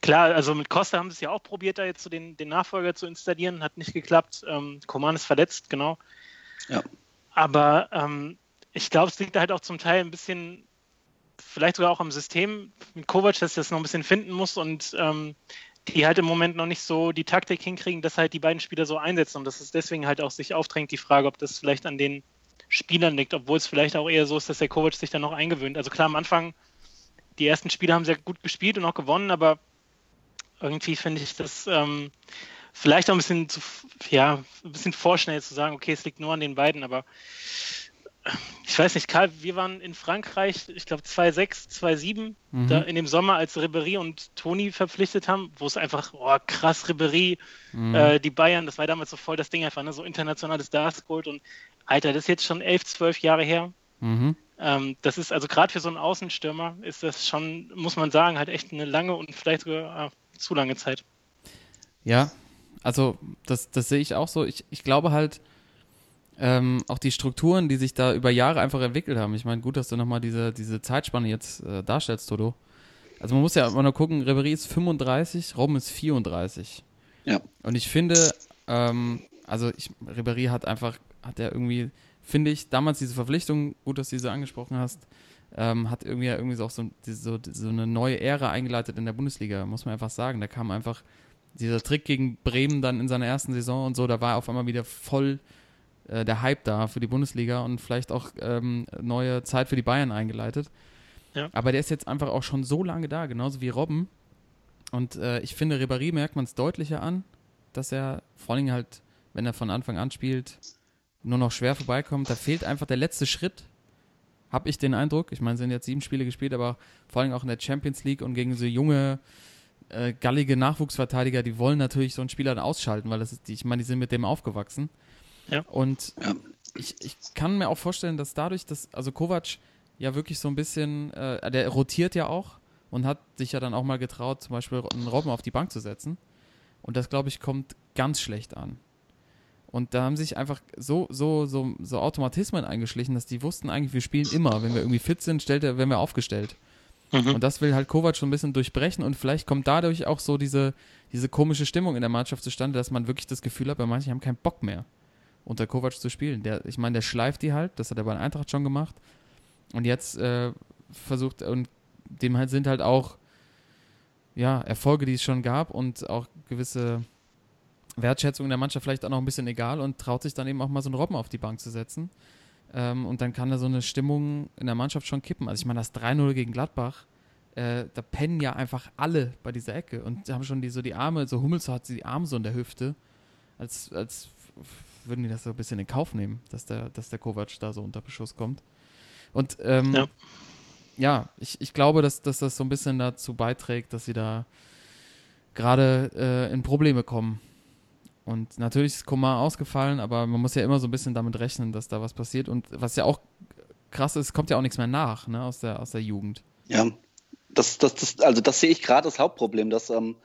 klar, also mit Costa haben sie es ja auch probiert, da jetzt so den, den Nachfolger zu installieren, hat nicht geklappt. Ähm, Koman ist verletzt, genau. Ja. Aber ähm, ich glaube, es liegt da halt auch zum Teil ein bisschen vielleicht sogar auch am System mit Kovac, dass das noch ein bisschen finden muss und ähm, die halt im Moment noch nicht so die Taktik hinkriegen, dass halt die beiden Spieler so einsetzen und dass es deswegen halt auch sich aufdrängt, die Frage, ob das vielleicht an den Spielern liegt, obwohl es vielleicht auch eher so ist, dass der Kovac sich dann noch eingewöhnt. Also klar, am Anfang, die ersten Spiele haben sehr gut gespielt und auch gewonnen, aber irgendwie finde ich das ähm, vielleicht auch ein bisschen zu, ja, ein bisschen vorschnell zu sagen, okay, es liegt nur an den beiden, aber ich weiß nicht, Karl, wir waren in Frankreich, ich glaube 2006, 2007, mhm. da in dem Sommer, als Ribéry und Toni verpflichtet haben, wo es einfach, oh krass, Ribéry, mhm. äh, die Bayern, das war damals so voll das Ding einfach, ne? so internationales Stars Gold und Alter, das ist jetzt schon elf, zwölf Jahre her. Mhm. Ähm, das ist also gerade für so einen Außenstürmer ist das schon, muss man sagen, halt echt eine lange und vielleicht sogar äh, zu lange Zeit. Ja, also das, das sehe ich auch so. Ich, ich glaube halt, ähm, auch die Strukturen, die sich da über Jahre einfach entwickelt haben. Ich meine, gut, dass du nochmal diese, diese Zeitspanne jetzt äh, darstellst, Toto. Also man muss ja immer noch gucken, Ribery ist 35, Robben ist 34. Ja. Und ich finde, ähm, also ich, Ribery hat einfach, hat er irgendwie, finde ich, damals diese Verpflichtung, gut, dass du diese angesprochen hast, ähm, hat irgendwie ja irgendwie so auch so, so, so eine neue Ära eingeleitet in der Bundesliga, muss man einfach sagen. Da kam einfach dieser Trick gegen Bremen dann in seiner ersten Saison und so, da war auf einmal wieder voll äh, der Hype da für die Bundesliga und vielleicht auch ähm, neue Zeit für die Bayern eingeleitet. Ja. Aber der ist jetzt einfach auch schon so lange da, genauso wie Robben. Und äh, ich finde, Ribéry merkt man es deutlicher an, dass er vor allem halt, wenn er von Anfang an spielt, nur noch schwer vorbeikommt. Da fehlt einfach der letzte Schritt, habe ich den Eindruck. Ich meine, es sind jetzt sieben Spiele gespielt, aber vor allem auch in der Champions League und gegen so junge, äh, gallige Nachwuchsverteidiger, die wollen natürlich so einen Spieler dann ausschalten, weil das ist, die, ich meine, die sind mit dem aufgewachsen. Ja. Und ja. Ich, ich kann mir auch vorstellen, dass dadurch, dass, also Kovac ja wirklich so ein bisschen, äh, der rotiert ja auch und hat sich ja dann auch mal getraut, zum Beispiel einen Robben auf die Bank zu setzen. Und das, glaube ich, kommt ganz schlecht an. Und da haben sich einfach so, so, so, so Automatismen eingeschlichen, dass die wussten eigentlich, wir spielen immer. Wenn wir irgendwie fit sind, stellt er, werden wir aufgestellt. Mhm. Und das will halt Kovac schon ein bisschen durchbrechen und vielleicht kommt dadurch auch so diese, diese komische Stimmung in der Mannschaft zustande, dass man wirklich das Gefühl hat, bei manchen haben keinen Bock mehr unter Kovac zu spielen. Der, ich meine, der schleift die halt, das hat er bei der Eintracht schon gemacht. Und jetzt äh, versucht, und dem halt sind halt auch ja, Erfolge, die es schon gab und auch gewisse Wertschätzung der Mannschaft vielleicht auch noch ein bisschen egal und traut sich dann eben auch mal so einen Robben auf die Bank zu setzen. Ähm, und dann kann da so eine Stimmung in der Mannschaft schon kippen. Also ich meine, das 3-0 gegen Gladbach, äh, da pennen ja einfach alle bei dieser Ecke und haben schon die, so die Arme, so Hummels hat sie die Arme so in der Hüfte, als, als würden die das so ein bisschen in Kauf nehmen, dass der, dass der Kovac da so unter Beschuss kommt. Und ähm, ja. ja, ich, ich glaube, dass, dass das so ein bisschen dazu beiträgt, dass sie da gerade äh, in Probleme kommen. Und natürlich ist Komar ausgefallen, aber man muss ja immer so ein bisschen damit rechnen, dass da was passiert. Und was ja auch krass ist, kommt ja auch nichts mehr nach, ne, aus der, aus der Jugend. Ja, das, das, das, also das sehe ich gerade das Hauptproblem, dass, ähm,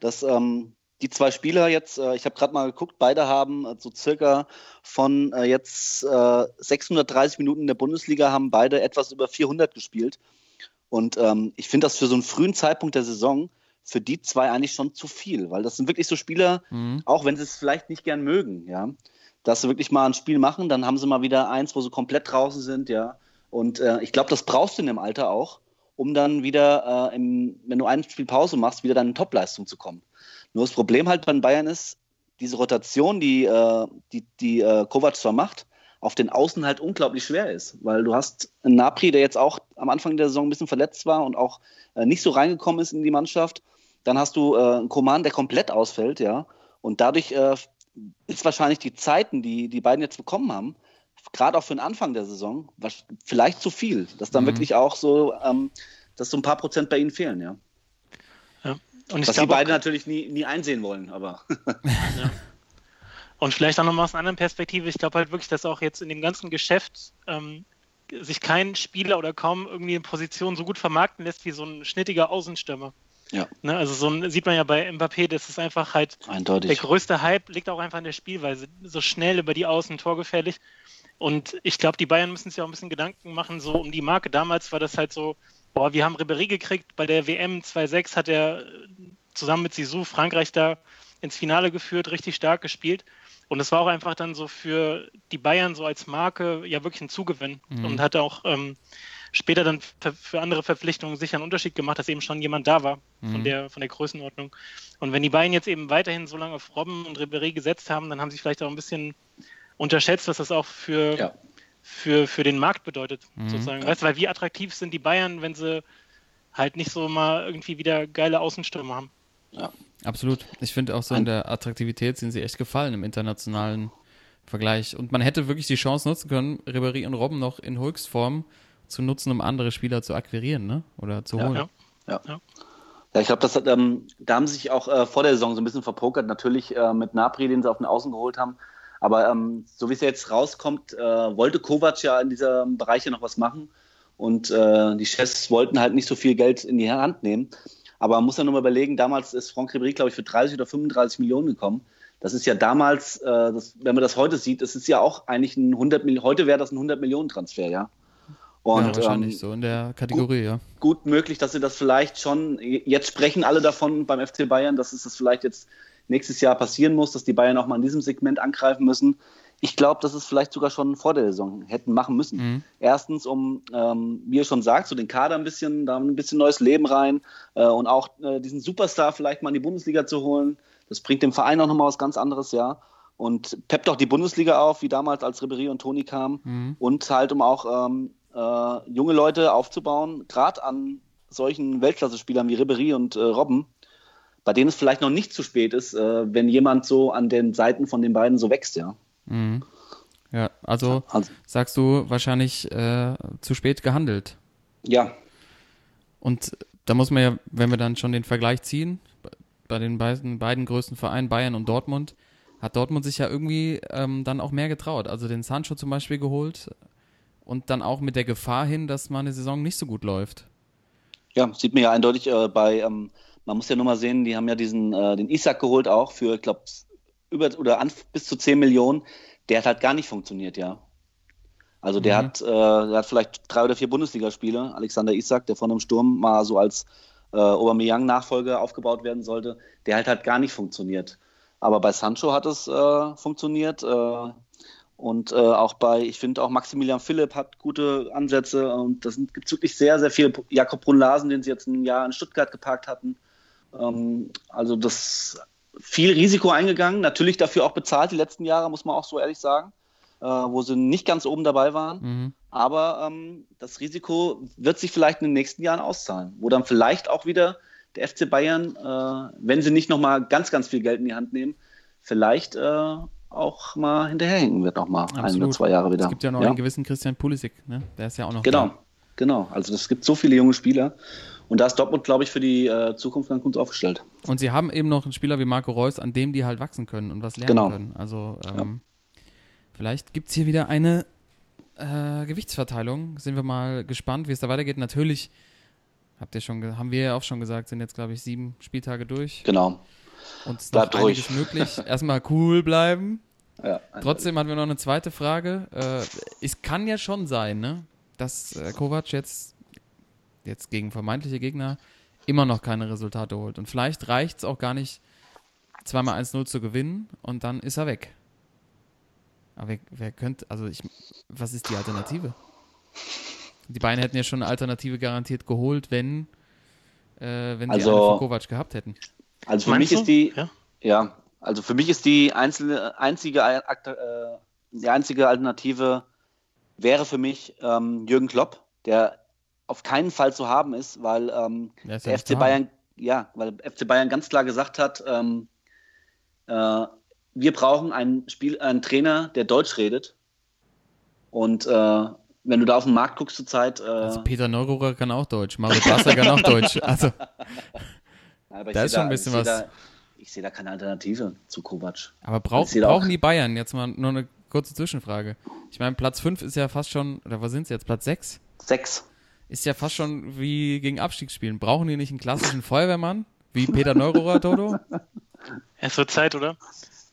dass ähm, die zwei Spieler jetzt, äh, ich habe gerade mal geguckt, beide haben äh, so circa von äh, jetzt äh, 630 Minuten in der Bundesliga, haben beide etwas über 400 gespielt. Und ähm, ich finde das für so einen frühen Zeitpunkt der Saison für die zwei eigentlich schon zu viel, weil das sind wirklich so Spieler, Mhm. auch wenn sie es vielleicht nicht gern mögen, ja, dass sie wirklich mal ein Spiel machen, dann haben sie mal wieder eins, wo sie komplett draußen sind, ja. Und äh, ich glaube, das brauchst du in dem Alter auch, um dann wieder, äh, im, wenn du ein Spiel Pause machst, wieder in Topleistung zu kommen. Nur das Problem halt bei Bayern ist, diese Rotation, die, äh, die, die äh, Kovac zwar macht, auf den Außen halt unglaublich schwer ist, weil du hast einen Napri, der jetzt auch am Anfang der Saison ein bisschen verletzt war und auch äh, nicht so reingekommen ist in die Mannschaft. Dann hast du äh, einen Koman, der komplett ausfällt, ja. Und dadurch äh, ist wahrscheinlich die Zeiten, die die beiden jetzt bekommen haben, gerade auch für den Anfang der Saison, vielleicht zu viel. Dass dann Mhm. wirklich auch so, ähm, dass so ein paar Prozent bei ihnen fehlen, ja. Und ich Was die beiden natürlich nie, nie einsehen wollen, aber [laughs] Und vielleicht auch nochmal aus einer anderen Perspektive. Ich glaube halt wirklich, dass auch jetzt in dem ganzen Geschäft ähm, sich kein Spieler oder kaum irgendwie eine Position so gut vermarkten lässt wie so ein schnittiger Außenstürmer. Ja. Ne, also so ein, sieht man ja bei Mbappé, das ist einfach halt der eindeutig. größte Hype liegt auch einfach in der Spielweise. So schnell über die Außen, torgefährlich. Und ich glaube, die Bayern müssen sich auch ein bisschen Gedanken machen, so um die Marke. Damals war das halt so, boah, wir haben Ribéry gekriegt. Bei der WM 2.6 hat er äh, zusammen mit Sisu Frankreich da ins Finale geführt, richtig stark gespielt. Und es war auch einfach dann so für die Bayern so als Marke ja wirklich ein Zugewinn. Mhm. Und hat auch ähm, später dann für, für andere Verpflichtungen sicher einen Unterschied gemacht, dass eben schon jemand da war von, Mhm. der, von der Größenordnung. Und wenn die Bayern jetzt eben weiterhin so lange auf Robben und Ribéry gesetzt haben, dann haben sie vielleicht auch ein bisschen unterschätzt, was das auch für, Ja. für, für den Markt bedeutet, Mhm. sozusagen. Weißt du, weil wie attraktiv sind die Bayern, wenn sie halt nicht so mal irgendwie wieder geile Außenstürme haben. Absolut. Ich finde auch so in der Attraktivität sind sie echt gefallen im internationalen Vergleich. Und man hätte wirklich die Chance nutzen können, Ribéry und Robben noch in Höchstform zu nutzen, um andere Spieler zu akquirieren, ne? Oder zu holen. ja. Ja. Ja. Ja, ich glaube, das hat, ähm, da haben sie sich auch äh, vor der Saison so ein bisschen verpokert. Natürlich äh, mit Napri, den sie auf den Außen geholt haben. Aber ähm, so wie es jetzt rauskommt, äh, wollte Kovac ja in diesem Bereich ja noch was machen. Und äh, die Chefs wollten halt nicht so viel Geld in die Hand nehmen. Aber man muss ja nur mal überlegen, damals ist Franck Ribéry, glaube ich, für 30 oder 35 Millionen gekommen. Das ist ja damals, äh, das, wenn man das heute sieht, das ist ja auch eigentlich ein 100 Millionen, heute wäre das ein 100 Millionen Transfer, ja. Und, ja, wahrscheinlich ähm, so in der Kategorie, ja. gut möglich, dass sie das vielleicht schon, jetzt sprechen alle davon beim FC Bayern, dass es das vielleicht jetzt nächstes Jahr passieren muss, dass die Bayern auch mal in diesem Segment angreifen müssen. Ich glaube, dass es vielleicht sogar schon vor der Saison hätten machen müssen. Mhm. Erstens, um, ähm, wie ihr schon sagt, so den Kader ein bisschen, da ein bisschen neues Leben rein äh, und auch äh, diesen Superstar vielleicht mal in die Bundesliga zu holen. Das bringt dem Verein auch nochmal was ganz anderes, ja. Und peppt auch die Bundesliga auf, wie damals, als Ribéry und Toni kamen Mhm. und halt um auch ähm, äh, junge Leute aufzubauen, gerade an solchen Weltklasse-Spielern wie Ribéry und äh, Robben, bei denen es vielleicht noch nicht zu spät ist, äh, wenn jemand so an den Seiten von den beiden so wächst, ja. Mhm. Ja, also Also, sagst du wahrscheinlich äh, zu spät gehandelt. ja, Und da muss man ja, wenn wir dann schon den Vergleich ziehen, bei den beiden, beiden größten Vereinen, Bayern und Dortmund, hat Dortmund sich ja irgendwie ähm, dann auch mehr getraut. Also den Sancho zum Beispiel geholt und dann auch mit der Gefahr hin, dass mal eine Saison nicht so gut läuft. ja, sieht man ja eindeutig äh, bei, ähm, man muss ja nur mal sehen, die haben ja diesen, äh, den Isaac geholt auch für, ich glaube, über oder an, bis zu 10 Millionen. Der hat halt gar nicht funktioniert, ja. Also der, Mhm. hat, äh, der hat vielleicht drei oder vier Bundesligaspiele. Alexander Isak, der von einem Sturm mal so als äh, Aubameyang-Nachfolger aufgebaut werden sollte, der halt hat gar nicht funktioniert. Aber bei Sancho hat es äh, funktioniert. Äh, und äh, auch bei, ich finde auch Maximilian Philipp hat gute Ansätze und das gibt wirklich sehr, sehr viele. Jakob Brunn-Larsen, den sie jetzt ein Jahr in Stuttgart geparkt hatten. Ähm, also das viel Risiko eingegangen, natürlich dafür auch bezahlt die letzten Jahre, muss man auch so ehrlich sagen, äh, wo sie nicht ganz oben dabei waren. Mhm. Aber ähm, das Risiko wird sich vielleicht in den nächsten Jahren auszahlen, wo dann vielleicht auch wieder der FC Bayern, äh, wenn sie nicht nochmal ganz, ganz viel Geld in die Hand nehmen, vielleicht äh, auch mal hinterherhinken wird, nochmal ein oder Absolut. zwei Jahre wieder. Es gibt ja noch ja? einen gewissen Christian Pulisic, ne? Der ist ja auch noch Genau, da. genau. Also es gibt so viele junge Spieler. Und da ist Dortmund, glaube ich, für die äh, Zukunft ganz gut aufgestellt. Und sie haben eben noch einen Spieler wie Marco Reus, an dem die halt wachsen können und was lernen Genau. können. Also ähm, vielleicht gibt es hier wieder eine äh, Gewichtsverteilung. Sind wir mal gespannt, wie es da weitergeht. Natürlich, habt ihr schon, haben wir ja auch schon gesagt, sind jetzt, glaube ich, sieben Spieltage durch. Genau. Und es ist noch Bleibt ruhig. möglich. Erstmal cool bleiben. Ja, Trotzdem hatten wir noch eine zweite Frage. Äh, es kann ja schon sein, ne, dass äh, Kovac jetzt, jetzt gegen vermeintliche Gegner immer noch keine Resultate holt. Und vielleicht reicht es auch gar nicht, zweimal 1-0 zu gewinnen und dann ist er weg. Aber wer, wer könnte, also ich, was ist die Alternative? Die beiden hätten ja schon eine Alternative garantiert geholt, wenn, äh, wenn sie Also- eine von Kovac gehabt hätten. Also für Meinst mich du? ist die, Ja. ja, also für mich ist die einzelne, einzige, Akt- äh, die einzige Alternative wäre für mich ähm, Jürgen Klopp, der auf keinen Fall zu haben ist, weil ähm, Der ist der FC. Bayern, ja, weil FC Bayern ganz klar gesagt hat, ähm, äh, wir brauchen einen, Spiel, einen Trainer, der Deutsch redet. Und äh, wenn du da auf den Markt guckst zurzeit, äh, Also Peter Neururer kann auch Deutsch, Mario Basler kann auch Deutsch. Also [laughs] da ist schon ein bisschen was. Da, ich sehe da keine Alternative zu Kovac. Aber brauch, brauchen die Bayern, jetzt mal nur eine kurze Zwischenfrage. Ich meine, Platz 5 ist ja fast schon, oder was sind sie jetzt, Platz 6? Sechs. Ist ja fast schon wie gegen Abstiegsspielen. Brauchen die nicht einen klassischen Feuerwehrmann? Wie Peter Neururer, Toto? [laughs] Es wird Zeit, oder?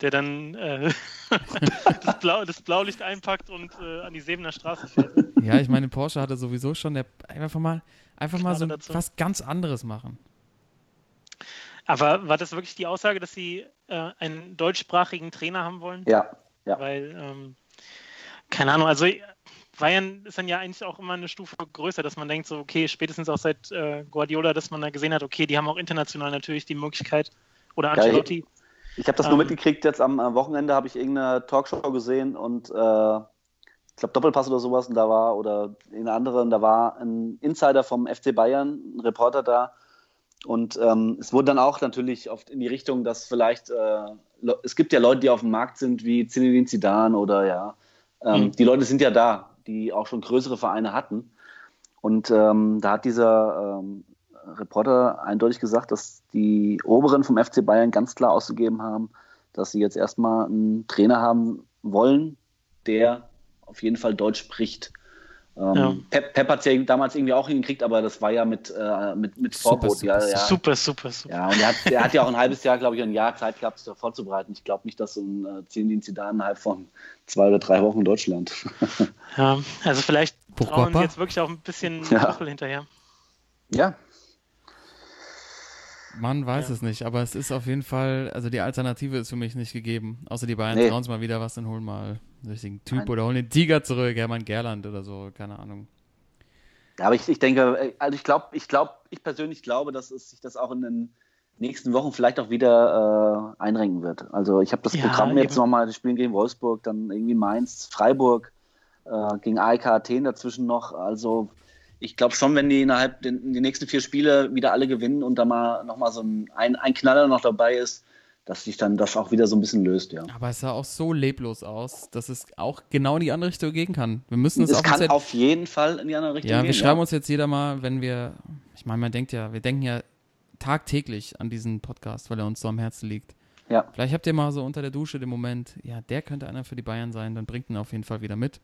Der dann äh, [laughs] das, Blau, das Blaulicht einpackt und äh, an die Sebener Straße fährt. Ja, ich meine, Porsche hatte sowieso schon, der einfach mal, einfach mal so dazu. was ganz anderes machen. Aber war das wirklich die Aussage, dass sie äh, einen deutschsprachigen Trainer haben wollen? Ja, ja. Weil, ähm, keine Ahnung, also Bayern ist dann ja eigentlich auch immer eine Stufe größer, dass man denkt, so, okay, spätestens auch seit äh, Guardiola, dass man da gesehen hat, okay, die haben auch international natürlich die Möglichkeit. Oder Ja, Ancelotti. Ich habe das nur Ähm. mitgekriegt, jetzt am, am Wochenende habe ich irgendeine Talkshow gesehen und äh, ich glaube Doppelpass oder sowas und da war, oder in anderen, da war ein Insider vom FC Bayern, ein Reporter da und ähm, es wurde dann auch natürlich oft in die Richtung, dass vielleicht, äh, es gibt ja Leute, die auf dem Markt sind, wie Zinedine Zidane oder ja, ähm, Mhm. die Leute sind ja da, die auch schon größere Vereine hatten und ähm, da hat dieser ähm, Reporter eindeutig gesagt, dass die Oberen vom FC Bayern ganz klar ausgegeben haben, dass sie jetzt erstmal einen Trainer haben wollen, der auf jeden Fall Deutsch spricht. Ähm, Ja. Pep, Pep hat es ja damals irgendwie auch hingekriegt, aber das war ja mit, äh, mit, mit Super, Vorbot. super, ja, ja. Super, super, super. ja, und er hat, er hat ja auch ein halbes Jahr, glaube ich, ein Jahr Zeit gehabt, sich da vorzubereiten. Ich glaube nicht, dass so ein äh, Zinedine Zidane innerhalb von zwei oder drei Wochen in Deutschland. Ja, also vielleicht trauen sie jetzt wirklich auch ein bisschen Ja. Hinterher. ja, Man weiß Ja. es nicht, aber es ist auf jeden Fall, also die Alternative ist für mich nicht gegeben. Außer die Bayern Nee. trauen es mal wieder was und holen mal einen richtigen Typ Nein. oder holen den Tiger zurück, Hermann Gerland oder so, keine Ahnung. Ja, aber ich, ich denke, äh, also ich glaube, ich glaube, ich persönlich glaube, dass es sich das auch in den nächsten Wochen vielleicht auch wieder äh, einrenken wird. Also ich habe das Ja, Programm jetzt nochmal, die spielen gegen Wolfsburg, dann irgendwie Mainz, Freiburg, äh, gegen AEK Athen dazwischen noch. Also ich glaube schon, wenn die innerhalb den, die nächsten vier Spiele wieder alle gewinnen und da mal nochmal so ein, ein, ein Knaller noch dabei ist, dass sich dann das auch wieder so ein bisschen löst, ja. Aber es sah auch so leblos aus, dass es auch genau in die andere Richtung gehen kann. Wir müssen es Es auch kann auf jeden Fall in die andere Richtung Ja, gehen. wir schreiben uns jetzt jeder mal, wenn wir, ich meine, man denkt ja, wir denken ja tagtäglich an diesen Podcast, weil er uns so am Herzen liegt. Ja. Vielleicht habt ihr mal so unter der Dusche den Moment, ja, der könnte einer für die Bayern sein, dann bringt ihn auf jeden Fall wieder mit.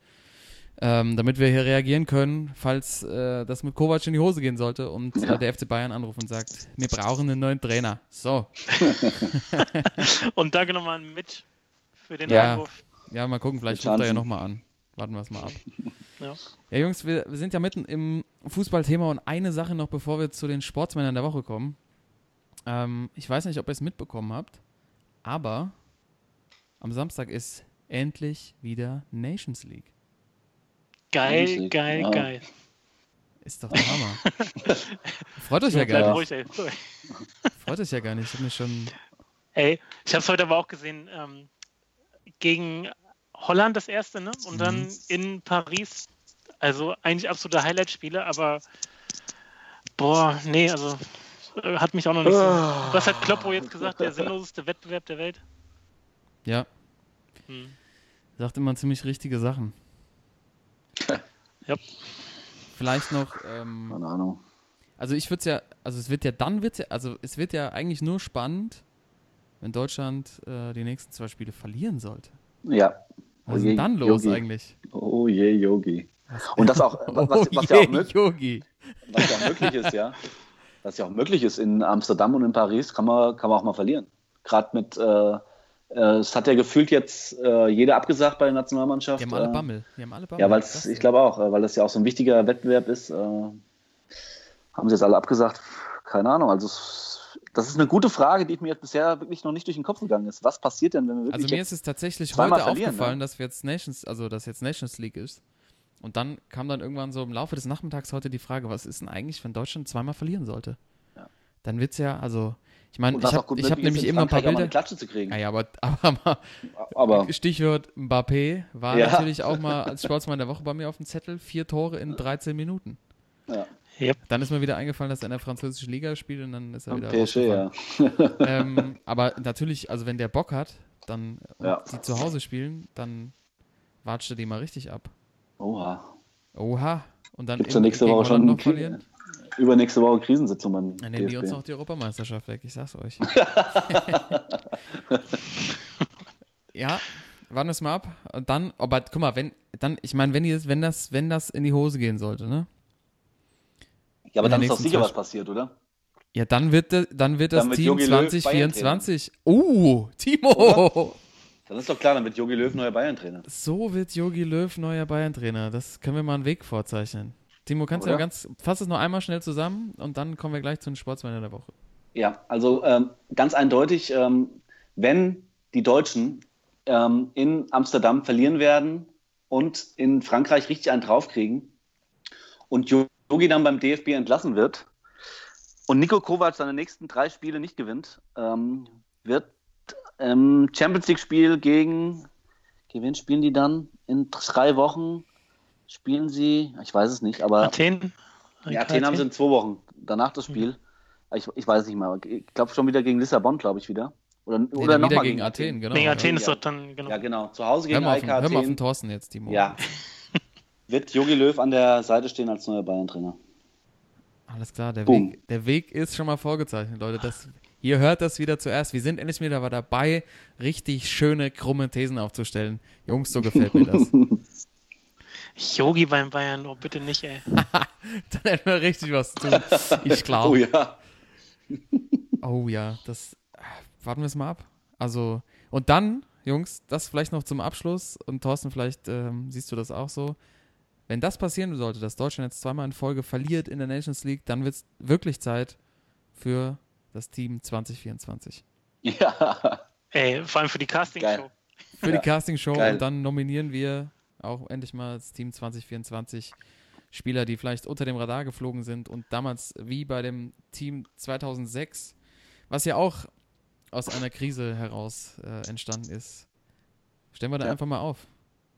Ähm, damit wir hier reagieren können, falls äh, das mit Kovac in die Hose gehen sollte und Ja. äh, der FC Bayern anruft und sagt, wir brauchen einen neuen Trainer. So, [laughs] Und danke nochmal an Mitch für den Ja. Einwurf. ja, mal gucken, vielleicht ruft er ja nochmal an. Warten wir es mal ab. [laughs] Ja. Ja, Jungs, wir, wir sind ja mitten im Fußballthema und eine Sache noch, bevor wir zu den Sportsmännern der Woche kommen. Ähm, ich weiß nicht, ob ihr es mitbekommen habt, aber am Samstag ist endlich wieder Nations League. Geil, Musik, geil, ja. geil. Ist doch der Hammer. [laughs] Freut euch ja gar ruhig, nicht. ey. Freut euch ja gar nicht. Ich habe mir schon. Ey, ich habe es heute aber auch gesehen. Ähm, gegen Holland das erste, ne? Und dann Mhm. in Paris. Also eigentlich absolute Highlight-Spiele, aber boah, nee, also äh, hat mich auch noch nicht so. Was hat Kloppo jetzt gesagt? Der sinnloseste Wettbewerb der Welt? Ja, Hm. sagt immer ziemlich richtige Sachen. [laughs] Ja. Vielleicht noch. Ähm, Keine Ahnung. Also ich würde es ja, also es wird ja dann wird's ja, also es wird ja eigentlich nur spannend, wenn Deutschland äh, die nächsten zwei Spiele verlieren sollte. Ja. Was Oh ist je, denn dann los Yogi. eigentlich? Oh je, Yogi. Und das auch, [laughs] was, was, oh ja auch je, möglich, Yogi. was ja auch möglich ist, ja. [laughs] Was ja auch möglich ist in Amsterdam und in Paris, kann man, kann man auch mal verlieren. Gerade mit, äh, es hat ja gefühlt jetzt äh, jeder abgesagt bei der Nationalmannschaft. Die haben alle äh, Bammel. Haben alle Bammel. Ja, weil ich glaube auch, äh, weil das ja auch so ein wichtiger Wettbewerb ist, äh, haben sie jetzt alle abgesagt. Keine Ahnung. Also es, das ist eine gute Frage, die mir jetzt bisher wirklich noch nicht durch den Kopf gegangen ist. Was passiert denn, wenn wir wirklich Also mir ist es tatsächlich heute verlieren, aufgefallen, ne? dass wir jetzt Nations, also dass jetzt Nations League ist. Und dann kam dann irgendwann so im Laufe des Nachmittags heute die Frage, was ist denn eigentlich, wenn Deutschland zweimal verlieren sollte? Ja. Dann wird's ja, also ich meine, ich habe hab nämlich noch ein paar mal eine Bilder. Klatsche zu kriegen. Ah ja, aber, [laughs] aber Aber Stichwort Mbappé war Ja. natürlich auch mal [laughs] als Sportsmann der Woche bei mir auf dem Zettel. Vier Tore in 13 Minuten. ja, Yep. Dann ist mir wieder eingefallen, dass er in der französischen Liga spielt und dann ist er wieder PSG, ja. [laughs] ähm, aber natürlich, also wenn der Bock hat, dann Ja. die zu Hause spielen, dann watscht er die mal richtig ab. Oha. Oha. Und dann Gibt's in- nächste Woche schon noch verlieren. Übernächste Woche Krisensitzung beim Dann nehmen die uns noch die Europameisterschaft weg, ich sag's euch. [laughs] ja, warten wir es mal ab. Und dann, aber guck mal, wenn, dann, ich meine, wenn, die- wenn, das, wenn das in die Hose gehen sollte, ne? Ja, aber in dann ist doch sicher was passiert, oder? Ja, dann wird, dann wird das Dann Team Jogi Löw 2024. Oh, Timo! Dann ist doch klar, dann wird Jogi Löw neuer Bayern-Trainer. So wird Jogi Löw neuer Bayern-Trainer. Das können wir mal einen Weg vorzeichnen. Timo, kannst du Oder? ja ganz, fass es noch einmal schnell zusammen und dann kommen wir gleich zu den Sportsmännern der Woche. Ja, also ähm, ganz eindeutig, ähm, wenn die Deutschen ähm, in Amsterdam verlieren werden und in Frankreich richtig einen draufkriegen und Jogi dann beim DFB entlassen wird und Nico Kovac seine nächsten drei Spiele nicht gewinnt, ähm, wird ähm, Champions League-Spiel gegen, gegen wen spielen die dann? In drei Wochen spielen sie, ich weiß es nicht, aber Athen? ja, Athen haben sie in zwei Wochen. Danach das Spiel. Ich, ich weiß es nicht mehr. Ich glaube schon wieder gegen Lissabon, glaube ich wieder. Oder, Nee, oder nochmal wieder gegen Athen, genau. Wegen Ja. Athen ist Ja. doch dann, genau. Ja, genau. Zu Hause Hör gegen mal, auf, AEK den- hör mal auf den Athen. Thorsten jetzt, Timo. Ja. Wird Jogi Löw an der Seite stehen als neuer Bayern-Trainer. Alles klar, der Boom. Weg, der Weg ist schon mal vorgezeichnet, Leute. Das, ihr hört das wieder zuerst. Wir sind endlich wieder dabei, richtig schöne, krumme Thesen aufzustellen. Jungs, so gefällt mir das. [laughs] Yogi beim Bayern, oh bitte nicht, ey. [laughs] Dann hätten wir richtig was zu tun. Ich glaube. [laughs] Oh ja. Oh ja, das warten wir es mal ab. Also, und dann, Jungs, das vielleicht noch zum Abschluss und Thorsten, vielleicht ähm, siehst du das auch so. Wenn das passieren sollte, dass Deutschland jetzt zweimal in Folge verliert in der Nations League, dann wird es wirklich Zeit für das Team 2024. Ja. Ey, vor allem für die Castingshow. Für Ja, die Castingshow und dann nominieren wir auch endlich mal das Team 2024 Spieler, die vielleicht unter dem Radar geflogen sind und damals wie bei dem Team 2006, was ja auch aus einer Krise heraus äh, entstanden ist. Stellen wir da Ja. einfach mal auf.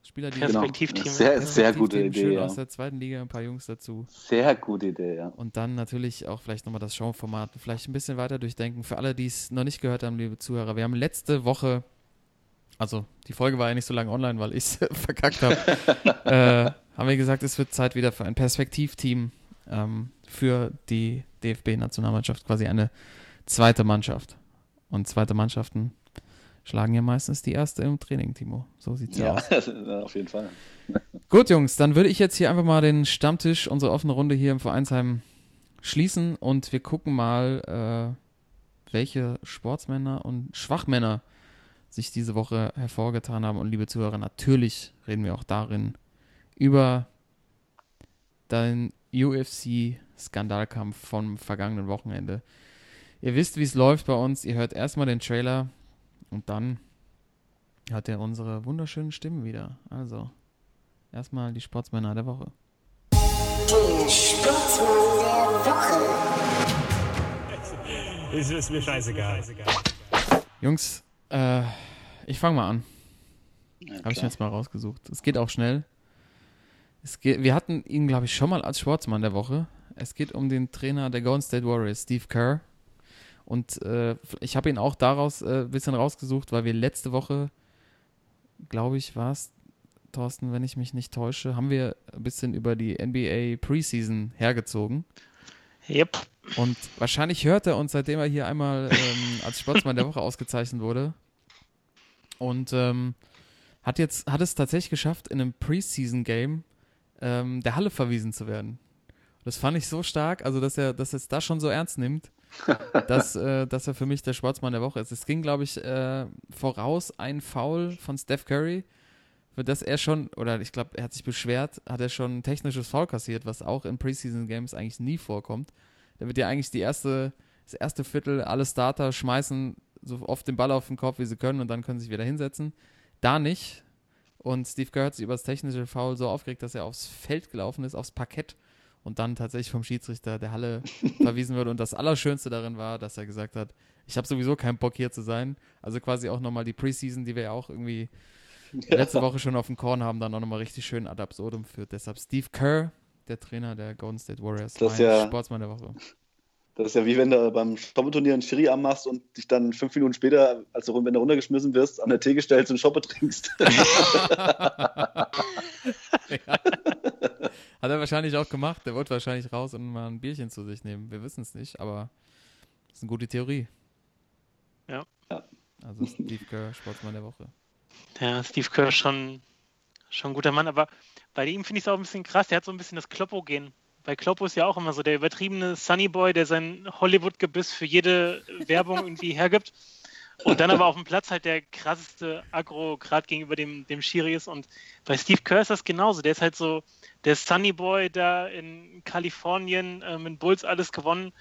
Spieler, die Genau. Perspektivteam. Sehr, sehr gute Perspektivteam, Idee. Schön Ja. aus der zweiten Liga, ein paar Jungs dazu. Sehr gute Idee, ja. Und dann natürlich auch vielleicht nochmal das Showformat vielleicht ein bisschen weiter durchdenken. Für alle, die es noch nicht gehört haben, liebe Zuhörer, wir haben letzte Woche, also die Folge war ja nicht so lange online, weil ich es [laughs] verkackt habe, äh, haben wir gesagt, es wird Zeit wieder für ein Perspektivteam ähm, für die DFB-Nationalmannschaft, quasi eine zweite Mannschaft. Und zweite Mannschaften schlagen ja meistens die erste im Training, Timo. So sieht's ja aus. [laughs] Ja, auf jeden Fall. [laughs] Gut, Jungs, dann würde ich jetzt hier einfach mal den Stammtisch, unsere offene Runde hier im Vereinsheim schließen und wir gucken mal, äh, welche Sportsmänner und Schwachmänner sich diese Woche hervorgetan haben. Und liebe Zuhörer, natürlich reden wir auch darin über den UFC-Skandalkampf vom vergangenen Wochenende. Ihr wisst, wie es läuft bei uns. Ihr hört erstmal den Trailer und dann hört ihr unsere wunderschönen Stimmen wieder. Also, erstmal die Sportsmänner der Woche. Der Sportsmann der Woche. Ist, ist mir scheißegal. Jungs, äh, ich fange mal an. Ja, Habe ich mir jetzt mal rausgesucht. Es geht auch schnell. Es geht, wir hatten ihn, glaube ich, schon mal als Sportsmann der Woche. Es geht um den Trainer der Golden State Warriors, Steve Kerr. Und äh, ich habe ihn auch daraus äh, ein bisschen rausgesucht, weil wir letzte Woche, glaube ich, war es, Thorsten, wenn ich mich nicht täusche, haben wir ein bisschen über die NBA Preseason hergezogen. Yep. Und wahrscheinlich hört er uns, seitdem er hier einmal ähm, als Sportsmann der Woche ausgezeichnet wurde. Und ähm, hat jetzt, hat es tatsächlich geschafft, in einem Preseason-Game ähm, der Halle verwiesen zu werden. Das fand ich so stark, also dass er, dass er es da schon so ernst nimmt. [laughs] dass, äh, dass er für mich der Sportsmann der Woche ist. Es ging, glaube ich, äh, voraus ein Foul von Steph Curry, für das er schon, oder ich glaube, er hat sich beschwert, hat er schon ein technisches Foul kassiert, was auch in Preseason Games eigentlich nie vorkommt. Da wird ja eigentlich die erste, das erste Viertel, alle Starter schmeißen so oft den Ball auf den Kopf, wie sie können, und dann können sie sich wieder hinsetzen. Da nicht. Und Steve Kerr hat sich über das technische Foul so aufgeregt, dass er aufs Feld gelaufen ist, aufs Parkett und dann tatsächlich vom Schiedsrichter der Halle [laughs] verwiesen wurde. Und das Allerschönste darin war, dass er gesagt hat, ich habe sowieso keinen Bock hier zu sein. Also quasi auch nochmal die Preseason, die wir ja auch irgendwie letzte Woche schon auf dem Korn haben, dann auch nochmal richtig schön ad absurdum führt. Deshalb Steve Kerr, der Trainer der Golden State Warriors, Das mein ja- Sportsmann der Woche. Das ist ja wie wenn du beim Shoppeturnier einen Schiri anmachst und dich dann fünf Minuten später, als du, wenn du runtergeschmissen wirst, an der Theke stellst und Shoppe trinkst. [laughs] ja. Hat er wahrscheinlich auch gemacht. Der wollte wahrscheinlich raus und mal ein Bierchen zu sich nehmen. Wir wissen es nicht, aber das ist eine gute Theorie. Ja. Ja. Also Steve Kerr, Sportsmann der Woche. Ja, Steve Kerr schon, schon ein guter Mann, aber bei ihm finde ich es auch ein bisschen krass. Der hat so ein bisschen das Kloppo-Gen. Bei Kloppo ist ja auch immer so der übertriebene Sunny Boy, der sein Hollywood-Gebiss für jede Werbung irgendwie hergibt. Und dann aber auf dem Platz halt der krasseste Agro gerade gegenüber dem, dem Schiri ist. Und bei Steve Kerr ist das genauso. Der ist halt so der Sunny Boy da in Kalifornien äh, mit Bulls alles gewonnen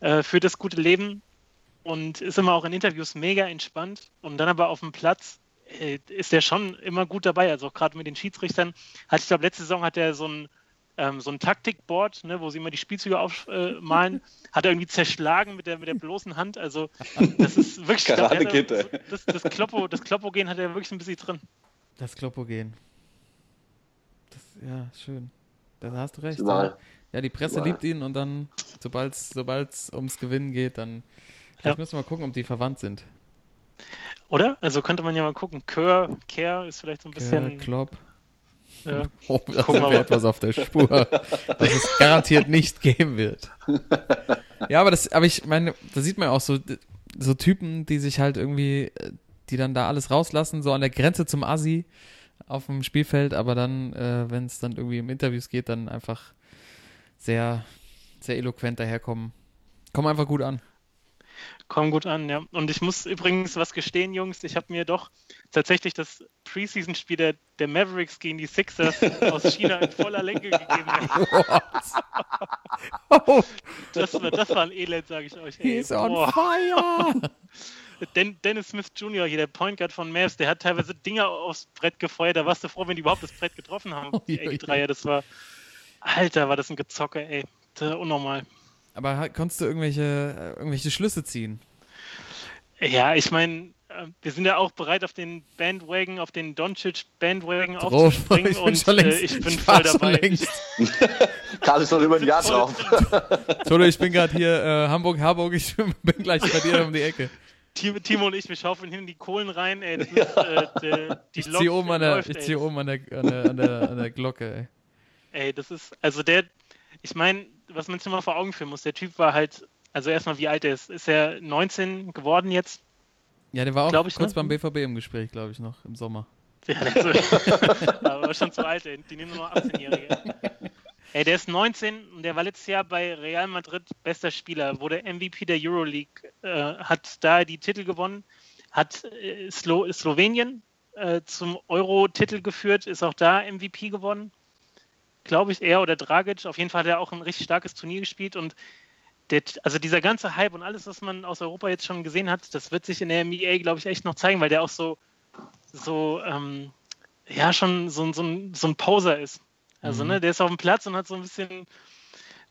äh, für das gute Leben und ist immer auch in Interviews mega entspannt. Und dann aber auf dem Platz äh, ist er schon immer gut dabei. Also auch gerade mit den Schiedsrichtern. Hat, ich glaube, letzte Saison hat er so ein, ähm, so ein Taktikboard, ne, wo sie immer die Spielzüge aufmalen, äh, [laughs] hat er irgendwie zerschlagen mit der, mit der bloßen Hand. Also das ist [laughs] wirklich. ich glaub, der hat Karate-Kid, er- das, das Kloppo, das Kloppo-Gen hat er wirklich ein bisschen drin. Das Kloppo-Gen. Das, ja, schön. Da hast du recht. Ja. ja, die Presse Überall. liebt ihn und dann, sobald es ums Gewinnen geht, dann vielleicht Ja. müssen wir mal gucken, ob die verwandt sind. Oder? Also könnte man ja mal gucken. Kör, Kerr ist vielleicht so ein Kerr, bisschen. Klopp. Ja. Oh, da sind wir etwas auf der Spur, das es garantiert nicht geben wird. Ja, aber das, aber ich meine, da sieht man ja auch so, so Typen, die sich halt irgendwie, äh, die dann da alles rauslassen, so an der Grenze zum Assi auf dem Spielfeld, aber dann, äh, wenn es dann irgendwie im Interviews geht, dann einfach sehr, sehr eloquent daherkommen. Kommen einfach gut an. Kommen gut an, ja. Und ich muss übrigens was gestehen, Jungs. Ich habe mir doch tatsächlich das Preseason-Spiel der, der Mavericks gegen die Sixers [laughs] aus China in voller Länge gegeben. [laughs] Oh, Das war, das war ein Elend, sage ich euch. Ey. he's on Boah. fire! [laughs] Den, Dennis Smith Jr., hier der Point Guard von Mavs, der hat teilweise Dinger aufs Brett gefeuert. Da warst du froh, wenn die überhaupt das Brett getroffen haben. Die, ey, die Dreier, das war. Alter, war das ein Gezocke, ey. Das war unnormal. Aber konntest du irgendwelche, äh, irgendwelche Schlüsse ziehen? Ja, ich meine, äh, wir sind ja auch bereit, auf den Bandwagon, auf den Doncic-Bandwagon Drauf. aufzuspringen [laughs] Ich bin und schon längst- äh, ich bin ich voll dabei. längst. [laughs] Karl ist noch über ein Jahr drauf. Tolo, ich bin gerade hier äh, Hamburg, Harburg, ich [laughs] bin gleich bei dir um die Ecke. Timo, und ich, wir schaufeln hin die Kohlen rein, ey. Das ist, äh, der, die Ich Lok ziehe oben, an der, läuft, ich zieh oben an, der, an, der, an, der, an der Glocke, ey. Ey, das ist, also der, ich meine, was man sich mal vor Augen führen muss, der Typ war halt, also erstmal wie alt er ist, ist er 19 geworden jetzt? Ja, der war auch ich, kurz ne? beim BVB im Gespräch, glaube ich, noch im Sommer. Ja, also, aber [laughs] schon zu alt, ey. die nehmen nur noch 18-Jährige. Ey, der ist 19 und der war letztes Jahr bei Real Madrid bester Spieler, wurde MVP der Euroleague, äh, hat da die Titel gewonnen, hat äh, Slo Slowenien äh, zum Euro-Titel geführt, ist auch da MVP gewonnen. Glaube ich, er oder Dragic. Auf jeden Fall hat er auch ein richtig starkes Turnier gespielt und der, also dieser ganze Hype und alles, was man aus Europa jetzt schon gesehen hat, das wird sich in der NBA, glaube ich, echt noch zeigen, weil der auch so, so ähm, ja, schon so, ein- so, ein, so ein Poser ist. Also, ne, der ist auf dem Platz und hat so ein bisschen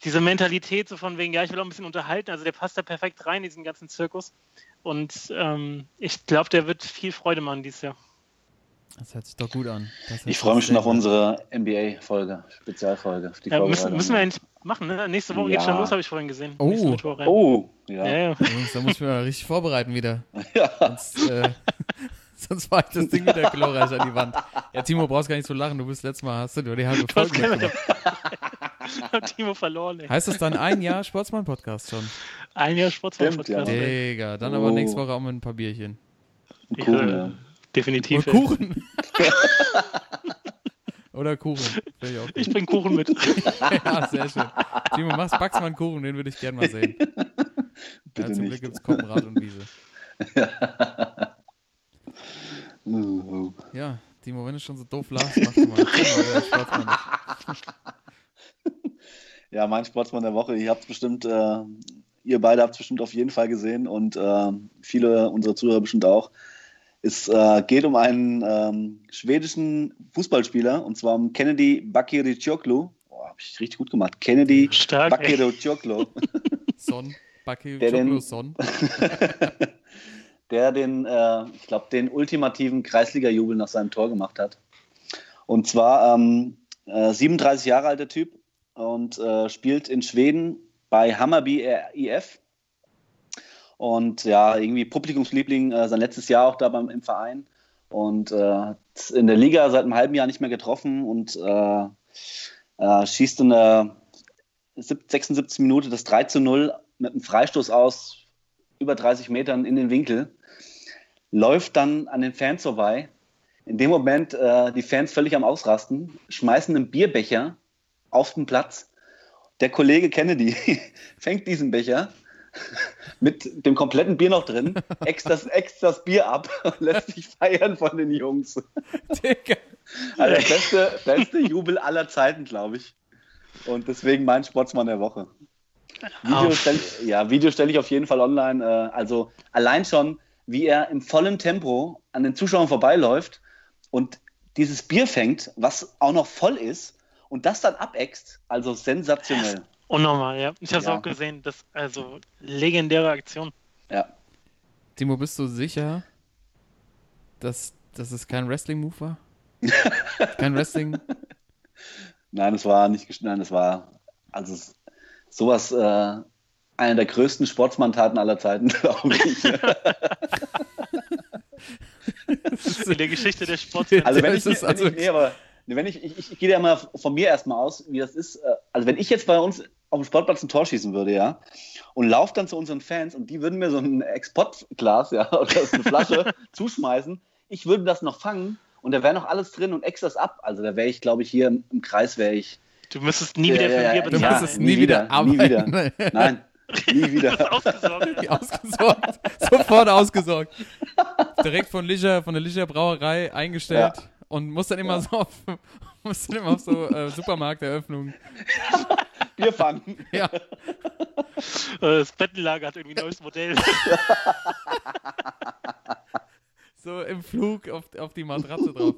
diese Mentalität, so von wegen, ja, ich will auch ein bisschen unterhalten. Also, der passt da perfekt rein, in diesen ganzen Zirkus. Und ähm, ich glaube, der wird viel Freude machen dieses Jahr. Das hört sich doch gut an. Ich freue mich schon auf unsere NBA-Folge, Spezialfolge. die Ja, müssen, müssen wir eigentlich machen, ne? Nächste Woche geht Ja. schon los, habe ich vorhin gesehen. Oh. Oh, ja. Ja, ja. Jungs, da muss ich mich mal richtig vorbereiten wieder. [laughs] Ja. Sonst, äh, [laughs] sonst war ich das Ding wieder glorreich an die Wand. Ja, Timo, brauchst gar nicht so lachen. Du bist letztes Mal, hast du die halbe Folge mitgemacht. [laughs] Timo verloren, ey. Heißt das dann ein Jahr Sportsmann-Podcast schon? Ein Jahr Sportsmann-Podcast. ja. Digga, dann aber Oh. nächste Woche auch mit ein paar Bierchen. Cool, Ja, ja. Definitiv. Ey. Kuchen. [laughs] Oder Kuchen. Ich. Ich bring Kuchen mit. [laughs] ja, sehr schön. Timo, machst, backst mal einen Kuchen, den würde ich gerne mal sehen. [laughs] Bitte ja, zum Glück gibt es Koppenrad und Wiese. Ja, Timo, wenn du schon so doof lachst, mach du mal. Ja, mein Sportsmann der Woche. Ihr habt bestimmt, äh, ihr beide habt es bestimmt auf jeden Fall gesehen und äh, viele unserer Zuhörer bestimmt auch. Es äh, geht um einen ähm, schwedischen Fußballspieler und zwar um Kennedy Bakircioglu. Boah, hab ich richtig gut gemacht. Kennedy. [laughs] Bakircioglu. Son, Baki, Der den- Choclo Son. der den, äh, ich glaube, den ultimativen Kreisliga-Jubel nach seinem Tor gemacht hat. Und zwar ähm, äh, 37 Jahre alter Typ und äh, spielt in Schweden bei Hammarby IF. Und ja, irgendwie Publikumsliebling, äh, sein letztes Jahr auch da beim, im Verein. Und äh, in der Liga seit einem halben Jahr nicht mehr getroffen und äh, äh, schießt in der 76. Minute das 3 zu 0 mit einem Freistoß aus über 30 Metern in den Winkel, läuft dann an den Fans vorbei. In dem Moment äh, die Fans völlig am Ausrasten, schmeißen einen Bierbecher auf den Platz. Der Kollege Kennedy [laughs] fängt diesen Becher [laughs] mit dem kompletten Bier noch drin, [laughs] äxt das, äxt das Bier ab und [laughs] lässt sich feiern von den Jungs. Digga. Also der beste, beste Jubel aller Zeiten, glaube ich. Und deswegen mein Sportsmann der Woche. Video Auf. stelle ja, Video stelle ich auf jeden Fall online. Äh, also allein schon, wie er im vollen Tempo an den Zuschauern vorbeiläuft und dieses Bier fängt, was auch noch voll ist, und das dann abäxt. Also sensationell. Unnormal, ja. Ich habe es Ja. auch gesehen. Das also legendäre Aktion. Ja. Timo, bist du sicher, dass, dass es kein Wrestling-Move war? [laughs] kein Wrestling? Nein, es war nicht Nein, es war also es- sowas, äh, eine der größten Sportsmanntaten aller Zeiten, [laughs] glaube ich. [laughs] In der Geschichte der Sport. Also wenn ich, wenn also- ich, nee, aber wenn ich, ich, ich, ich gehe ja mal von mir erstmal aus, wie das ist. äh, Also wenn ich jetzt bei uns auf dem Sportplatz ein Tor schießen würde, ja, und laufe dann zu unseren Fans und die würden mir so ein Export-Glas, ja, [laughs] oder eine Flasche [laughs] zuschmeißen, ich würde das noch fangen und da wäre noch alles drin und ex das ab. Also da wäre ich, glaube ich, hier im, im Kreis wäre ich. Du müsstest nie wieder ja, Bier ja. Du bezahlen. es nie nie wieder wieder, [laughs] nie arbeiten. Nein, nie wieder. Ausgesorgt. Sofort ausgesorgt. Direkt von Licher, von der Licher Brauerei eingestellt Ja. und muss dann immer Ja. so auf, muss dann immer auf so äh, Supermarkteröffnungen. Bier fangen. [laughs] Ja, Äh, Das Bettenlager hat irgendwie ein neues Modell. [laughs] so im Flug auf, auf die Matratze drauf.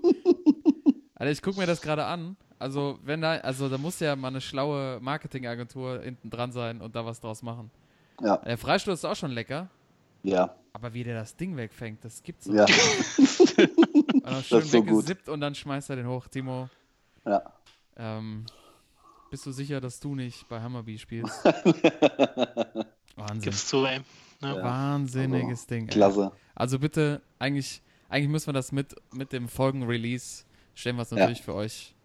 Alter, ich gucke mir das gerade an. Also, wenn da, also da muss ja mal eine schlaue Marketingagentur hinten dran sein und da was draus machen. Ja, Der Freistoß ist auch schon lecker, ja, aber wie der das Ding wegfängt, das gibt's so. ja, Und [laughs] dann schön ist so gut. weggesippt und dann schmeißt er den hoch. Timo, ja. ähm, bist du sicher, dass du nicht bei Hammerby spielst? [laughs] Wahnsinn. Gib's zu, ey. Ja. Ja. Wahnsinniges Ding. ey. Klasse. Also bitte, eigentlich, eigentlich müssen wir das mit, mit dem Folgen-Release, stellen wir es Ja. natürlich für euch,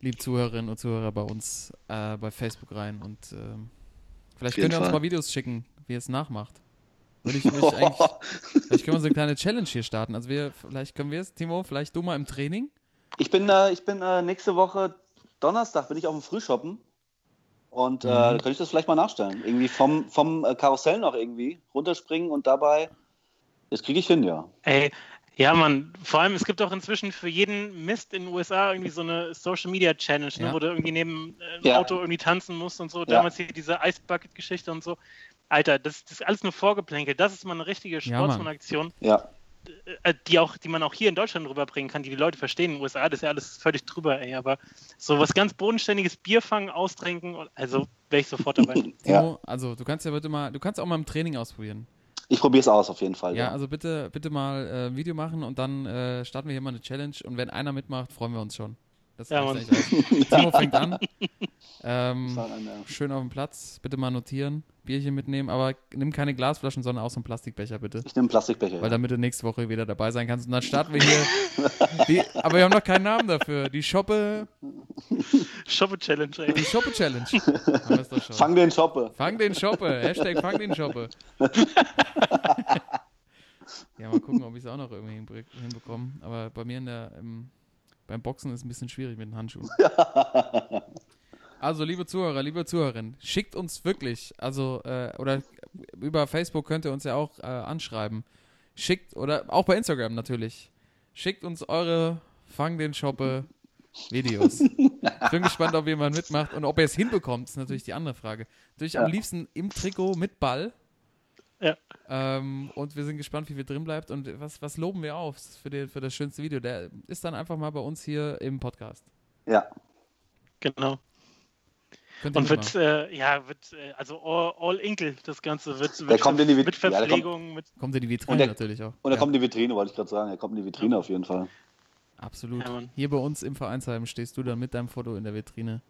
liebe Zuhörerinnen und Zuhörer, bei uns äh, bei Facebook rein. Und ähm, vielleicht könnt ihr uns Fall. mal Videos schicken, wie ihr es nachmacht. Würde ich [laughs] mich eigentlich, vielleicht können wir so eine kleine Challenge hier starten. Also wir, vielleicht können wir es, Timo, vielleicht du mal im Training. Ich bin, äh, ich bin äh, nächste Woche Donnerstag bin ich auf dem Frühshoppen und äh, Mhm. könnte ich das vielleicht mal nachstellen. Irgendwie vom, vom äh, Karussell noch irgendwie runterspringen und dabei, das kriege ich hin, ja. Ey, ja, Mann, vor allem, es gibt auch inzwischen für jeden Mist in den USA irgendwie so eine Social Media Challenge, ne, Ja. wo du irgendwie neben äh, einem Ja. Auto irgendwie tanzen musst und so. Damals hier diese Ice Bucket Geschichte und so. Alter, das, das ist alles nur Vorgeplänkel. Das ist mal eine richtige Ja, Mann. Sportsmann-Aktion, Ja, die auch, die man auch hier in Deutschland rüberbringen kann, die die Leute verstehen. In den USA, das ist ja alles völlig drüber, ey. Aber so was ganz bodenständiges Bier fangen, austrinken, also wäre ich sofort dabei. [laughs] Ja. also du kannst ja bitte mal, du kannst auch mal im Training ausprobieren. Ich probiere es aus auf jeden Fall. Ja, Ja, also bitte, bitte mal äh, ein Video machen und dann äh, starten wir hier mal eine Challenge und wenn einer mitmacht, freuen wir uns schon. Das Ja, Mann. eigentlich aus. [laughs] Timo fängt an. Ähm, an, ja. schön auf dem Platz, bitte mal notieren, Bierchen mitnehmen, aber nimm keine Glasflaschen, sondern auch so einen Plastikbecher bitte. Ich nehme einen Plastikbecher. Weil ja. damit du nächste Woche wieder dabei sein kannst. Und dann starten wir hier. [laughs] die, aber wir haben noch keinen Namen dafür. Die Shoppe, Shoppe-Challenge, ey. die Shoppe Challenge. [laughs] Fang den Shoppe. Fang den Shoppe. Hashtag fang den Shoppe. ja, mal gucken, ob ich es auch noch irgendwie hinbekomme. Aber bei mir in der, im, beim Boxen ist ein bisschen schwierig mit den Handschuhen. [laughs] Also, liebe Zuhörer, liebe Zuhörerinnen, schickt uns wirklich, also, äh, oder über Facebook könnt ihr uns ja auch äh, anschreiben. Schickt, oder auch bei Instagram natürlich. Schickt uns eure Fang den Shoppe Videos. Ich bin gespannt, ob jemand mitmacht und ob er es hinbekommt, ist natürlich die andere Frage. Natürlich am Ja. liebsten im Trikot mit Ball. Ja. Ähm, und wir sind gespannt, wie viel drin bleibt. Und was, was loben wir auf für, den, für das schönste Video? Der ist dann einfach mal bei uns hier im Podcast. Ja. Genau. Könnt ihr Und wird, äh, ja, wird, äh, also all, all Inkel, das Ganze wird, Der wird kommt in die Vit- mit ja, der kommt- Verpflegung, mit, kommt in die Vitrine der- natürlich auch. Und da Ja. kommt die Vitrine, wollte ich gerade sagen. Er kommt in die Vitrine auf jeden Fall. Absolut. Ja. Hier bei uns im Vereinsheim stehst du dann mit deinem Foto in der Vitrine.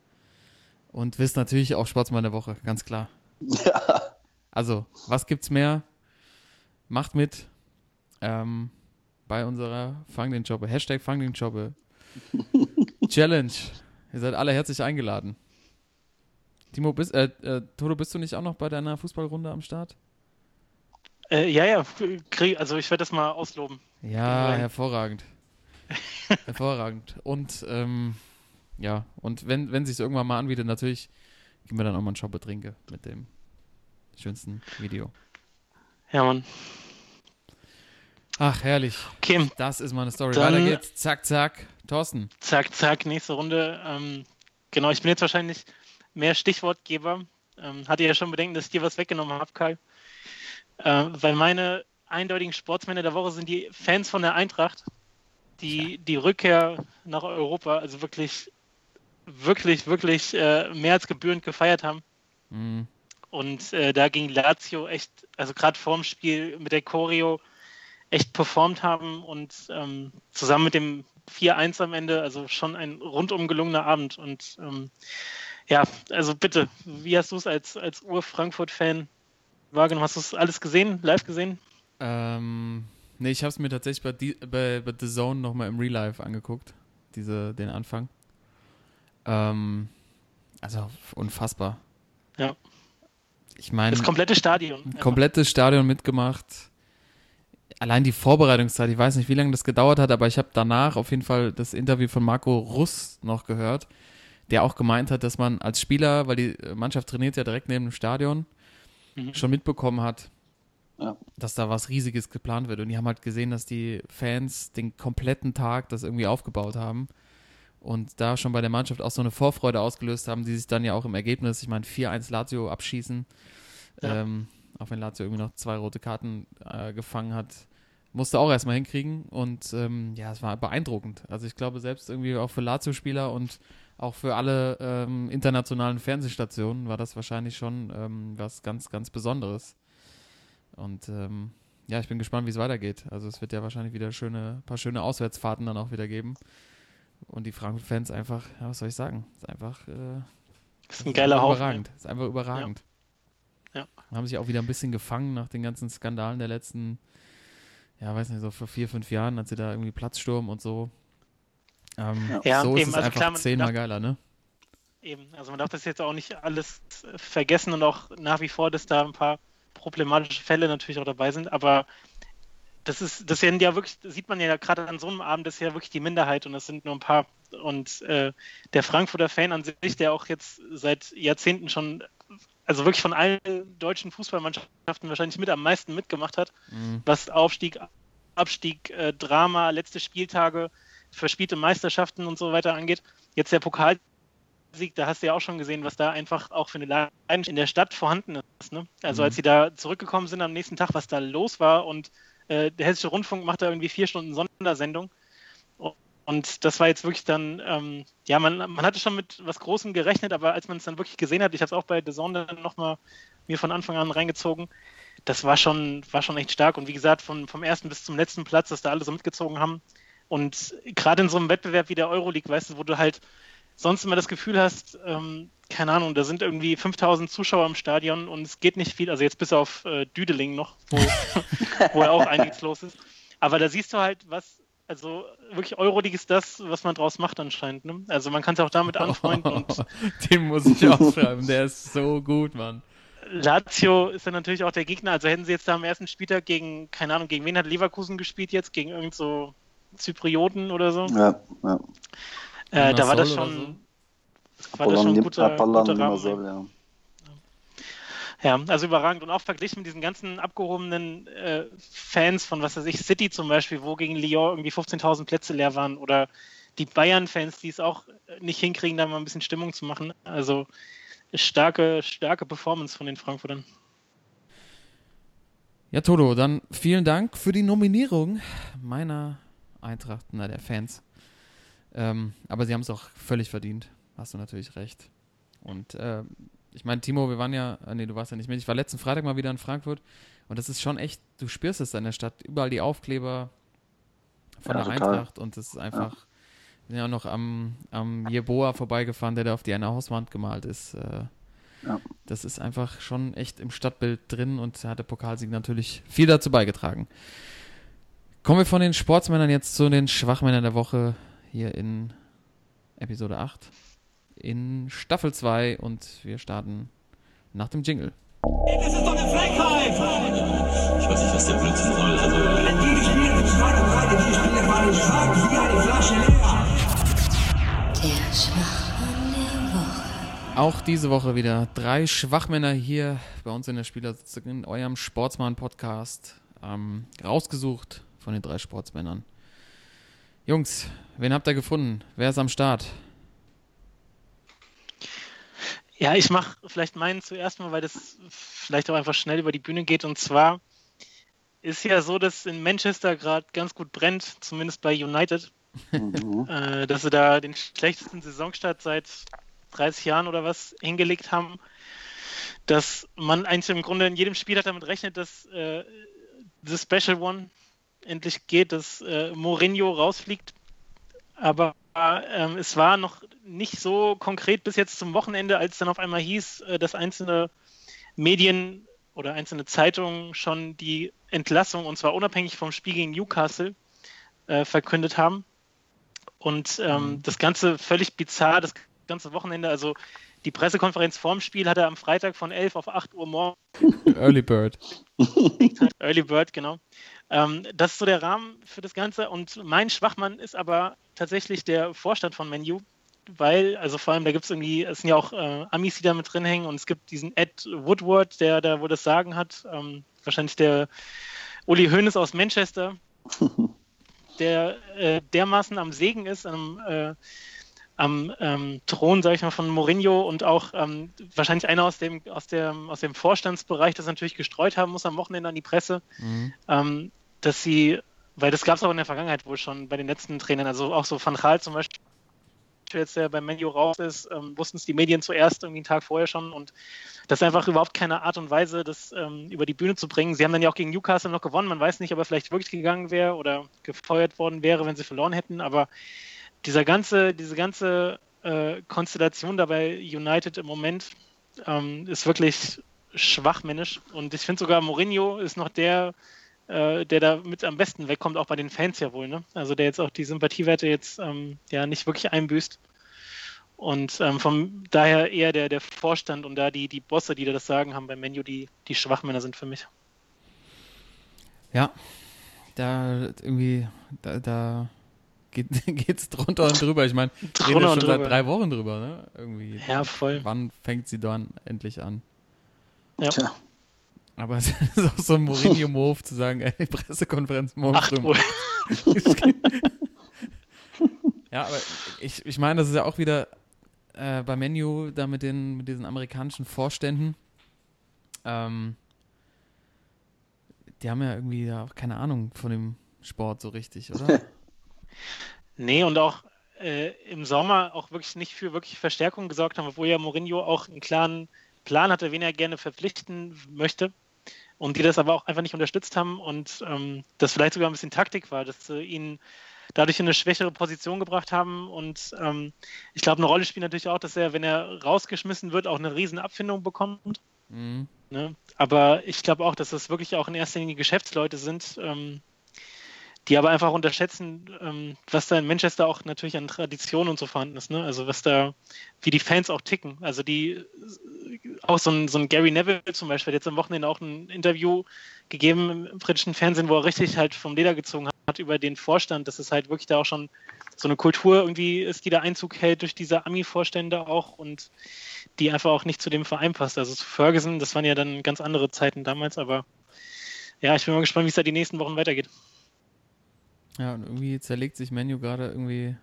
Und wirst natürlich auch Sportsmann der Woche, ganz klar. [laughs] Ja. Also, was gibt's mehr? Macht mit ähm, bei unserer Fang den Jobbe. Hashtag Fang den Jobbe. [laughs] Challenge. Ihr seid alle herzlich eingeladen. Timo, bist, äh, äh, Toto, bist du nicht auch noch bei deiner Fußballrunde am Start? äh, ja, ja, krieg, also ich werde das mal ausloben. Ja, hervorragend. [laughs] hervorragend. Und ähm, ja, und wenn, wenn sich irgendwann mal anbietet, natürlich gehen wir dann auch mal einen Shop trinke mit dem schönsten Video. Ja, Mann. Ach, herrlich. Okay, Das ist meine Story. Dann- Weiter geht's. Zack, zack. Thorsten. zack, zack, nächste Runde. Ähm, genau, ich bin jetzt wahrscheinlich mehr Stichwortgeber. Ähm, hatte ja schon Bedenken, dass ich dir was weggenommen habe, Kai. Äh, weil meine eindeutigen Sportsmänner der Woche sind die Fans von der Eintracht, die die Rückkehr nach Europa, also wirklich, wirklich, wirklich äh, mehr als gebührend gefeiert haben. Mhm. Und äh, da gegen Lazio echt, also gerade vorm Spiel mit der Choreo echt performt haben und ähm, zusammen mit dem 4-1 am Ende, also schon ein rundum gelungener Abend. Und ähm, ja, also bitte, wie hast du es als, als Ur-Frankfurt-Fan wahrgenommen? Hast du es alles gesehen, live gesehen? Ähm, nee, ich habe es mir tatsächlich bei, die, bei, bei The Zone nochmal im Real Life angeguckt. Diese, den Anfang. Ähm, also unfassbar. Ja. Ich meine, Das komplette Stadion. komplettes Stadion mitgemacht. Allein die Vorbereitungszeit, ich weiß nicht, wie lange das gedauert hat, aber ich habe danach auf jeden Fall das Interview von Marco Russ noch gehört, der auch gemeint hat, dass man als Spieler, weil die Mannschaft trainiert ja direkt neben dem Stadion, Mhm. schon mitbekommen hat, Ja. dass da was Riesiges geplant wird. Und die haben halt gesehen, dass die Fans den kompletten Tag das irgendwie aufgebaut haben und da schon bei der Mannschaft auch so eine Vorfreude ausgelöst haben, die sich dann ja auch im Ergebnis, ich meine, 4-1 Lazio abschießen, Ja. ähm, auch wenn Lazio irgendwie noch zwei rote Karten äh, gefangen hat, musste auch erstmal hinkriegen und ähm, ja, es war beeindruckend. Also ich glaube, selbst irgendwie auch für Lazio-Spieler und auch für alle ähm, internationalen Fernsehstationen war das wahrscheinlich schon ähm, was ganz, ganz Besonderes. Und ähm, ja, ich bin gespannt, wie es weitergeht. Also es wird ja wahrscheinlich wieder schöne, paar schöne Auswärtsfahrten dann auch wieder geben. Und die Frankfurt-Fans einfach, ja, was soll ich sagen? Ist einfach, äh, Das ist ein geiler Haufen. überragend. Ist einfach überragend. Ja. Haben sich auch wieder ein bisschen gefangen nach den ganzen Skandalen der letzten, ja, weiß nicht, so vor vier, fünf Jahren, als sie da irgendwie Platzsturm und so. Ähm, Ja, so ist eben, es also einfach klar, man zehnmal darf- geiler, ne? Eben, also man darf das jetzt auch nicht alles vergessen und auch nach wie vor, dass da ein paar problematische Fälle natürlich auch dabei sind, aber das ist, das sind ja wirklich, sieht man ja gerade an so einem Abend, das ist ja wirklich die Minderheit und das sind nur ein paar. Und äh, der Frankfurter Fan an sich, der auch jetzt seit Jahrzehnten schon, also wirklich von allen deutschen Fußballmannschaften wahrscheinlich mit am meisten mitgemacht hat, Mhm. was Aufstieg, Abstieg, äh, Drama, letzte Spieltage, verspielte Meisterschaften und so weiter angeht. Jetzt der Pokalsieg, da hast du ja auch schon gesehen, was da einfach auch für eine Leidenschaft in der Stadt vorhanden ist. Ne? Also Mhm. als sie da zurückgekommen sind am nächsten Tag, was da los war und äh, der Hessische Rundfunk macht da irgendwie vier Stunden Sondersendung. Und das war jetzt wirklich dann, ähm, ja, man, man hatte schon mit was Großem gerechnet, aber als man es dann wirklich gesehen hat, ich habe es auch bei The Zone dann nochmal mir von Anfang an reingezogen, das war schon, war schon echt stark. Und wie gesagt, von, vom ersten bis zum letzten Platz, dass da alle so mitgezogen haben. Und gerade in so einem Wettbewerb wie der Euroleague, weißt du, wo du halt sonst immer das Gefühl hast, ähm, keine Ahnung, da sind irgendwie 5000 Zuschauer im Stadion und es geht nicht viel, also jetzt bis auf äh, Düdeling noch, wo, wo ja auch einiges los ist. Aber da siehst du halt, was, also wirklich Euroleague ist das, was man draus macht anscheinend. Ne? Also man kann es auch damit anfreunden und [laughs] Den muss ich aufschreiben, der ist so gut, Mann. Lazio ist dann natürlich auch der Gegner. Also hätten sie jetzt da am ersten Spieltag gegen, keine Ahnung, gegen wen hat Leverkusen gespielt jetzt? Gegen irgend so Zyprioten oder so? Ja, ja. Äh, da war das schon war das schon ein guter, guter Rahmen. Limassol, ja. Ja, also überragend. Und auch verglichen mit diesen ganzen abgehobenen äh, Fans von, was weiß ich, City zum Beispiel, wo gegen Lyon irgendwie 15.000 Plätze leer waren oder die Bayern-Fans, die es auch nicht hinkriegen, da mal ein bisschen Stimmung zu machen. Also starke, starke Performance von den Frankfurtern. Ja, Toto, dann vielen Dank für die Nominierung meiner Eintracht, na, der Fans. Ähm, aber sie haben es auch völlig verdient. Hast du natürlich recht. Und äh, ich meine, Timo, wir waren ja, äh, nee, du warst ja nicht mit. Ich war letzten Freitag mal wieder in Frankfurt und das ist schon echt, du spürst es in der Stadt. Überall die Aufkleber von Ja, der total. Eintracht und das ist einfach. Wir sind ja auch noch am, am Jeboa vorbeigefahren, der da auf die eine Hauswand gemalt ist. Äh, Ja. Das ist einfach schon echt im Stadtbild drin und hat der Pokalsieg natürlich viel dazu beigetragen. Kommen wir von den Sportsmännern jetzt zu den Schwachmännern der Woche hier in Episode 8 in Staffel 2 und wir starten nach dem Jingle. Das ist doch eine Frechheit! Ich weiß nicht, was der Blödsinn soll. Also, Die gespielt zweite Breite, die Spieler waren schwach wie eine Flasche leer. Der Schwachmann der Woche. Auch diese Woche wieder drei Schwachmänner hier bei uns in der Spielersitzung in eurem Sportsmann-Podcast. Ähm, rausgesucht von den drei Sportsmännern. Jungs, wen habt ihr gefunden? Wer ist am Start? Ja, ich mache vielleicht meinen zuerst mal, weil das vielleicht auch einfach schnell über die Bühne geht. Und zwar ist ja so, dass in Manchester gerade ganz gut brennt, zumindest bei United, Mhm. äh, dass sie da den schlechtesten Saisonstart seit 30 Jahren oder was hingelegt haben. Dass man eigentlich im Grunde in jedem Spiel hat damit rechnet, dass äh, The Special One endlich geht, dass äh, Mourinho rausfliegt. Aber ähm, es war noch nicht so konkret bis jetzt zum Wochenende, als dann auf einmal hieß, äh, dass einzelne Medien oder einzelne Zeitungen schon die Entlassung, und zwar unabhängig vom Spiel gegen Newcastle, äh, verkündet haben. Und ähm, das Ganze völlig bizarr, das ganze Wochenende, also die Pressekonferenz vorm Spiel hat er am Freitag von 11 auf 8 Uhr morgens [laughs] Early Bird. [laughs] Early Bird, genau. Ähm, das ist so der Rahmen für das Ganze. Und mein Schwachmann ist aber tatsächlich der Vorstand von Menu, weil, also vor allem, da gibt es irgendwie, es sind ja auch äh, Amis, die da mit drin hängen und es gibt diesen Ed Woodward, der da wohl das Sagen hat. Ähm, wahrscheinlich der Uli Hoeneß aus Manchester, [laughs] der äh, dermaßen am Segen ist, am, äh, am ähm, Thron, sage ich mal, von Mourinho und auch ähm, wahrscheinlich einer aus dem, aus, dem, aus dem Vorstandsbereich, das natürlich gestreut haben muss am Wochenende an die Presse, Mhm. ähm, dass sie, weil das gab es auch in der Vergangenheit wohl schon bei den letzten Trainern, also auch so Van Gaal zum Beispiel, jetzt der beim Menu raus ist, ähm, wussten es die Medien zuerst irgendwie einen Tag vorher schon und das ist einfach überhaupt keine Art und Weise, das ähm, über die Bühne zu bringen. Sie haben dann ja auch gegen Newcastle noch gewonnen, man weiß nicht, ob er vielleicht wirklich gegangen wäre oder gefeuert worden wäre, wenn sie verloren hätten, aber dieser ganze, diese ganze äh, Konstellation dabei United im Moment ähm, ist wirklich schwachmännisch und ich finde sogar Mourinho ist noch der, äh, der da mit am besten wegkommt, auch bei den Fans ja wohl, ne? Also der jetzt auch die Sympathiewerte jetzt ähm, ja nicht wirklich einbüßt. Und ähm, von daher eher der, der Vorstand und da die, die Bosse, die da das Sagen haben beim Menu, die, die Schwachmänner sind für mich. Ja, da irgendwie, da, da geht, [laughs] geht's drunter und drüber. Ich meine, wir reden schon seit drei Wochen drüber, ne? Irgendwie. Ja, voll. Wann fängt sie dann endlich an? Ja. Tja, Aber [laughs] es ist auch so ein Mourinho-Move zu sagen, ey, Pressekonferenz morgen 8 früh. [laughs] Ja, aber ich, ich meine, das ist ja auch wieder äh, bei Menu da mit, den, mit diesen amerikanischen Vorständen. Ähm, die haben ja irgendwie ja auch keine Ahnung von dem Sport so richtig, oder? Nee, und auch äh, im Sommer auch wirklich nicht für wirklich Verstärkung gesorgt haben, obwohl ja Mourinho auch einen klaren Plan hatte, wen er gerne verpflichten möchte. Und die das aber auch einfach nicht unterstützt haben und ähm, das vielleicht sogar ein bisschen Taktik war, dass sie ihn dadurch in eine schwächere Position gebracht haben. Und ähm, ich glaube, eine Rolle spielt natürlich auch, dass er, wenn er rausgeschmissen wird, auch eine riesen Abfindung bekommt. Mhm. Ne? Aber ich glaube auch, dass das wirklich auch in erster Linie Geschäftsleute sind, ähm, die aber einfach unterschätzen, ähm, was da in Manchester auch natürlich an Tradition und so vorhanden ist. Ne? Also was da, wie die Fans auch ticken. Also die, auch so ein, so ein Gary Neville zum Beispiel, hat jetzt am Wochenende auch ein Interview gegeben im britischen Fernsehen, wo er richtig halt vom Leder gezogen hat über den Vorstand, dass es halt wirklich da auch schon so eine Kultur irgendwie ist, die da Einzug hält durch diese Ami-Vorstände auch und die einfach auch nicht zu dem Verein passt. Also zu Ferguson, das waren ja dann ganz andere Zeiten damals, aber ja, ich bin mal gespannt, wie es da die nächsten Wochen weitergeht. Ja, und irgendwie zerlegt sich Menu gerade irgendwie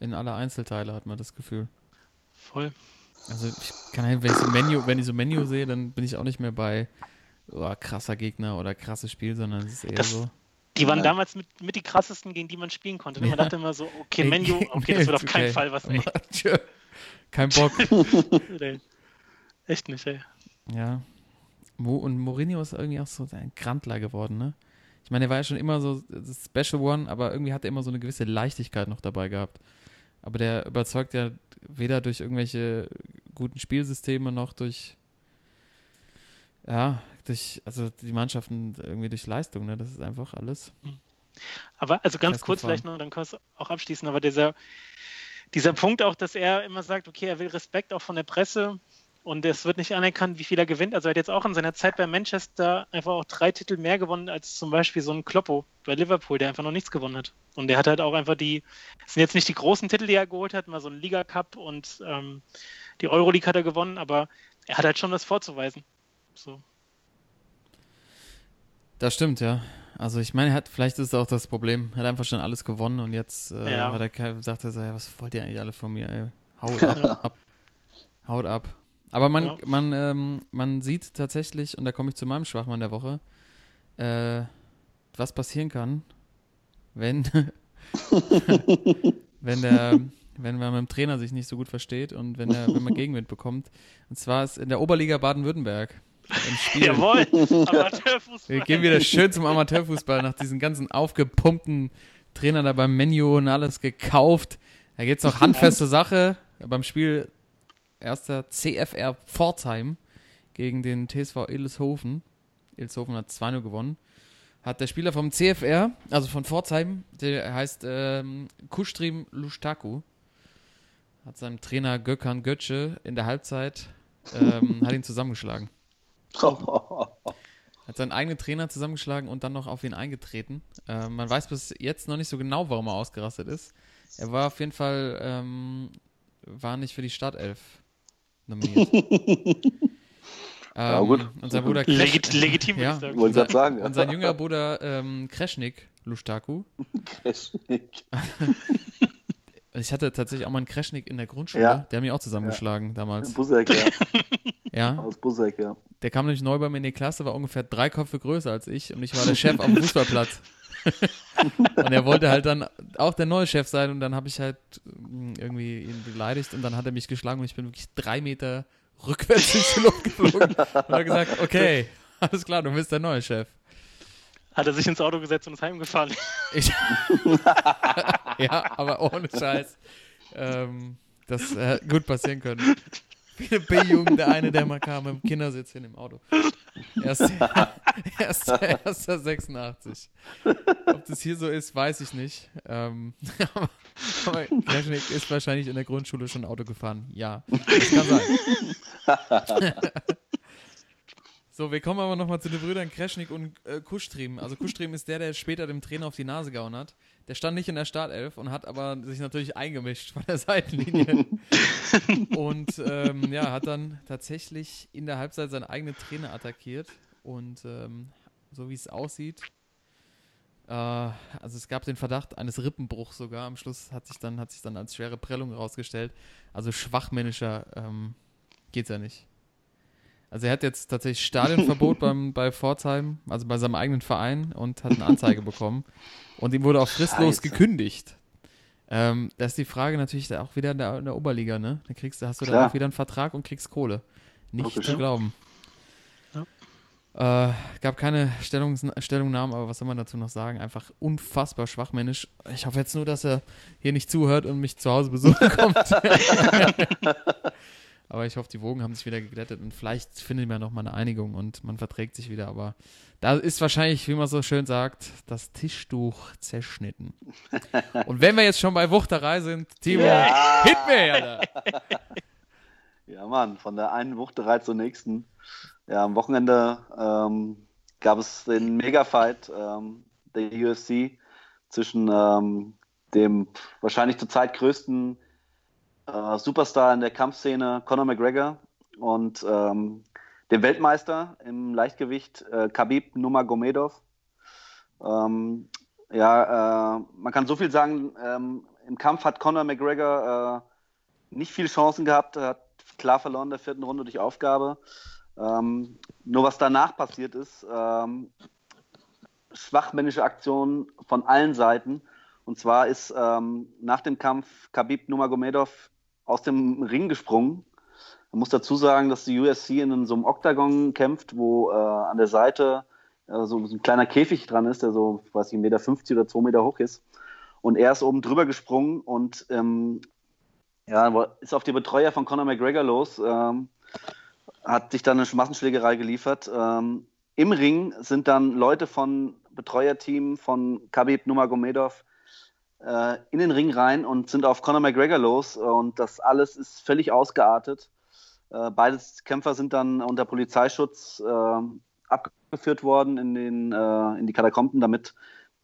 in alle Einzelteile, hat man das Gefühl. Voll. Also ich kann halt, wenn ich so Menu, wenn ich so Menu sehe, dann bin ich auch nicht mehr bei oh, krasser Gegner oder krasses Spiel, sondern es ist eher Das- so. Die waren Ja. damals mit, mit die krassesten, gegen die man spielen konnte. ne? Man Ja. dachte immer so, okay, Menu, [laughs] okay, das wird auf keinen okay. Fall was, ey. Kein Bock. [laughs] Echt nicht, ey. Ja. Mo und Mourinho ist irgendwie auch so ein Grandler geworden, ne? Ich meine, er war ja schon immer so Special One, aber irgendwie hat er immer so eine gewisse Leichtigkeit noch dabei gehabt. Aber der überzeugt ja weder durch irgendwelche guten Spielsysteme noch durch ja, durch, also die Mannschaften irgendwie durch Leistung, ne? Das ist einfach alles. Aber also ganz kurz vielleicht noch, dann wir es auch abschließen, aber dieser, dieser Punkt auch, dass er immer sagt, okay, er will Respekt auch von der Presse und es wird nicht anerkannt, wie viel er gewinnt. Also er hat jetzt auch in seiner Zeit bei Manchester einfach auch drei Titel mehr gewonnen als zum Beispiel so ein Kloppo bei Liverpool, der einfach noch nichts gewonnen hat. Und der hat halt auch einfach die, es sind jetzt nicht die großen Titel, die er geholt hat, mal so ein Liga Cup und ähm, die Euroleague hat er gewonnen, aber er hat halt schon was vorzuweisen. So. Das stimmt, ja. Also ich meine, er hat, vielleicht ist es auch das Problem, er hat einfach schon alles gewonnen und jetzt äh, Ja. hat er, sagt er was wollt ihr eigentlich alle von mir, ey? Haut ab. [laughs] ab. Haut ab. Aber man, Ja. man, ähm, man sieht tatsächlich, und da komme ich zu meinem Schwachmann der Woche, äh, was passieren kann, wenn, [laughs] wenn der, wenn man mit dem Trainer sich nicht so gut versteht und wenn, er, wenn man Gegenwind bekommt. Und zwar ist in der Oberliga Baden-Württemberg im Spiel. Jawohl, [laughs] Amateurfußball. Wir gehen wieder schön zum Amateurfußball nach diesen ganzen aufgepumpten Trainern da beim Menu und alles gekauft. Da geht's noch [laughs] handfeste Sache. Beim Spiel erster CFR Pforzheim gegen den TSV Ilshofen. Ilshofen hat 2-0 gewonnen. Hat der Spieler vom CFR, also von Pforzheim, der heißt ähm, Kustrim Lustaku, hat seinem Trainer Gökhan Götze in der Halbzeit ähm, [laughs] hat ihn zusammengeschlagen. [laughs] Hat seinen eigenen Trainer zusammengeschlagen und dann noch auf ihn eingetreten. Ähm, man weiß bis jetzt noch nicht so genau, warum er ausgerastet ist. Er war auf jeden Fall, ähm, war nicht für die Startelf nominiert. [laughs] ähm, gut. Und sein Bruder Legit Kresch- legitim, würde ja, ich sagen. Wollte sagen. und sein jüngerer Bruder ähm, Kreschnik Lustaku. Kreschnik. [laughs] Ich hatte tatsächlich auch mal einen Kreschnik in der Grundschule. Ja. Der hat mich auch zusammengeschlagen damals. Busek, ja. [laughs] Ja, Aus Busek, ja. der kam nämlich neu bei mir in die Klasse, war ungefähr drei Köpfe größer als ich und ich war der Chef am Fußballplatz. Und er wollte halt dann auch der neue Chef sein und dann habe ich halt mm, irgendwie ihn beleidigt und dann hat er mich geschlagen und ich bin wirklich drei Meter rückwärts durch die Luft geflogen und hat gesagt, okay, alles klar, du bist der neue Chef. Hat er sich ins Auto gesetzt und ist heimgefahren. Ich [laughs] ja, aber ohne Scheiß. Ähm, das äh, gut passieren können. Viele B-Jugend, der eine, der mal kam im Kindersitz in dem Auto. [laughs] Erster, erster, erster 86. Ob das hier so ist, weiß ich nicht. Ähm, [laughs] aber aber ist wahrscheinlich in der Grundschule schon Auto gefahren. Ja, das kann sein. [laughs] So, wir kommen aber nochmal zu den Brüdern Kreschnik und äh, Kuschtrim. Also Kuschtrim ist der, der später dem Trainer auf die Nase gehauen hat. Der stand nicht in der Startelf und hat aber sich natürlich eingemischt von der [laughs] Seitenlinie. und ähm, ja, hat dann tatsächlich in der Halbzeit seinen eigenen Trainer attackiert. Und ähm, so wie es aussieht, äh, also es gab den Verdacht eines Rippenbruchs sogar. Am Schluss hat sich dann, hat sich dann als schwere Prellung herausgestellt. Also schwachmännischer ähm, geht's ja nicht. Also er hat jetzt tatsächlich Stadionverbot [laughs] beim, bei Pforzheim, also bei seinem eigenen Verein und hat eine Anzeige [laughs] bekommen. Und ihm wurde auch fristlos Scheiße. gekündigt. Ähm, da ist die Frage natürlich da auch wieder in der, in der Oberliga, ne? Da kriegst du, hast du Klar. dann auch wieder einen Vertrag und kriegst Kohle. Nicht Logisch. zu glauben. Äh, gab keine Stellungs Stellungnahmen, aber was soll man dazu noch sagen? Einfach unfassbar schwachmännisch. Ich hoffe jetzt nur, dass er hier nicht zuhört und mich zu Hause besuchen kommt. [laughs] Aber ich hoffe, die Wogen haben sich wieder geglättet und vielleicht findet man noch mal eine Einigung und man verträgt sich wieder. Aber da ist wahrscheinlich, wie man so schön sagt, das Tischtuch zerschnitten. [laughs] Und wenn wir jetzt schon bei Wuchterei sind, Timo, Ja. hit me, Alter. [laughs] Ja, Mann, von der einen Wuchterei zur nächsten. Ja, am Wochenende ähm, gab es den Mega-Fight ähm, der UFC zwischen ähm, dem wahrscheinlich zurzeit größten äh, Superstar in der Kampfszene, Conor McGregor, und ähm, dem Weltmeister im Leichtgewicht, äh, Khabib Nurmagomedov. Ähm, ja, äh, man kann so viel sagen, ähm, im Kampf hat Conor McGregor äh, nicht viele Chancen gehabt, er hat klar verloren in der vierten Runde durch Aufgabe. Ähm, nur was danach passiert ist, ähm, schwachmännische Aktionen von allen Seiten. Und zwar ist ähm, nach dem Kampf Khabib Nurmagomedov aus dem Ring gesprungen. Man muss dazu sagen, dass die USC in so einem Oktagon kämpft, wo äh, an der Seite äh, so, so ein kleiner Käfig dran ist, der so, weiß ich, 1,50 Meter oder 2 Meter hoch ist. Und er ist oben drüber gesprungen und ähm, ja, ist auf die Betreuer von Conor McGregor los, ähm, hat sich dann eine Massenschlägerei geliefert. Ähm, Im Ring sind dann Leute von Betreuerteam von Khabib Nurmagomedov äh, in den Ring rein und sind auf Conor McGregor los und das alles ist völlig ausgeartet. Äh, beide Kämpfer sind dann unter Polizeischutz äh, abgeführt worden in, den, äh, in die Katakomben, damit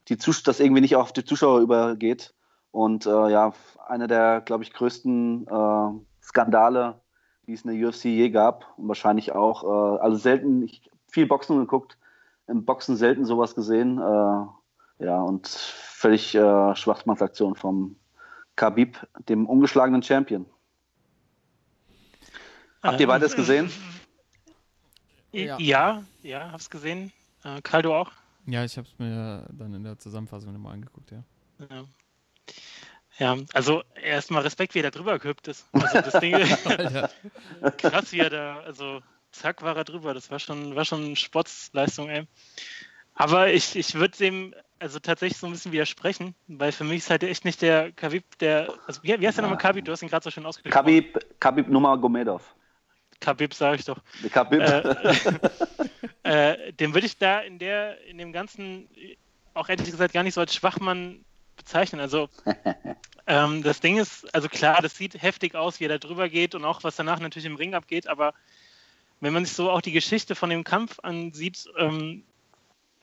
die das irgendwie nicht auf die Zuschauer übergeht. Und äh, ja, einer der, glaube ich, größten Skandale, die es in der UFC je gab. Und wahrscheinlich auch, also selten, ich viel Boxen geguckt, im Boxen selten sowas gesehen. Äh, ja, und völlig äh, Schwachmannsaktion vom Khabib, dem ungeschlagenen Champion. Habt ihr Ähm, beides gesehen? Ja. Ja, ja, ja hab's gesehen. Äh, Kaldo auch. Ja, ich habe es mir dann in der Zusammenfassung nochmal angeguckt, ja. Ja. Ja, also erstmal Respekt, wie er da drüber gehüpft ist. Also das Ding, [laughs] krass, wie er da, also zack war er drüber. Das war schon, war schon Sportsleistung, ey. Aber ich, ich würde dem also tatsächlich so ein bisschen widersprechen, weil für mich ist halt echt nicht der Khabib, der, also wie, wie heißt der nochmal Khabib? Du hast ihn gerade so schön ausgesprochen. Khabib, Khabib Nurmagomedov. Khabib, sage ich doch. Khabib. Äh, [laughs] äh, den würde ich da in der, in dem Ganzen auch ehrlich gesagt gar nicht so als Schwachmann bezeichnen. Also [laughs] ähm, das Ding ist, also klar, das sieht heftig aus, wie er da drüber geht und auch was danach natürlich im Ring abgeht, aber wenn man sich so auch die Geschichte von dem Kampf ansieht, ähm,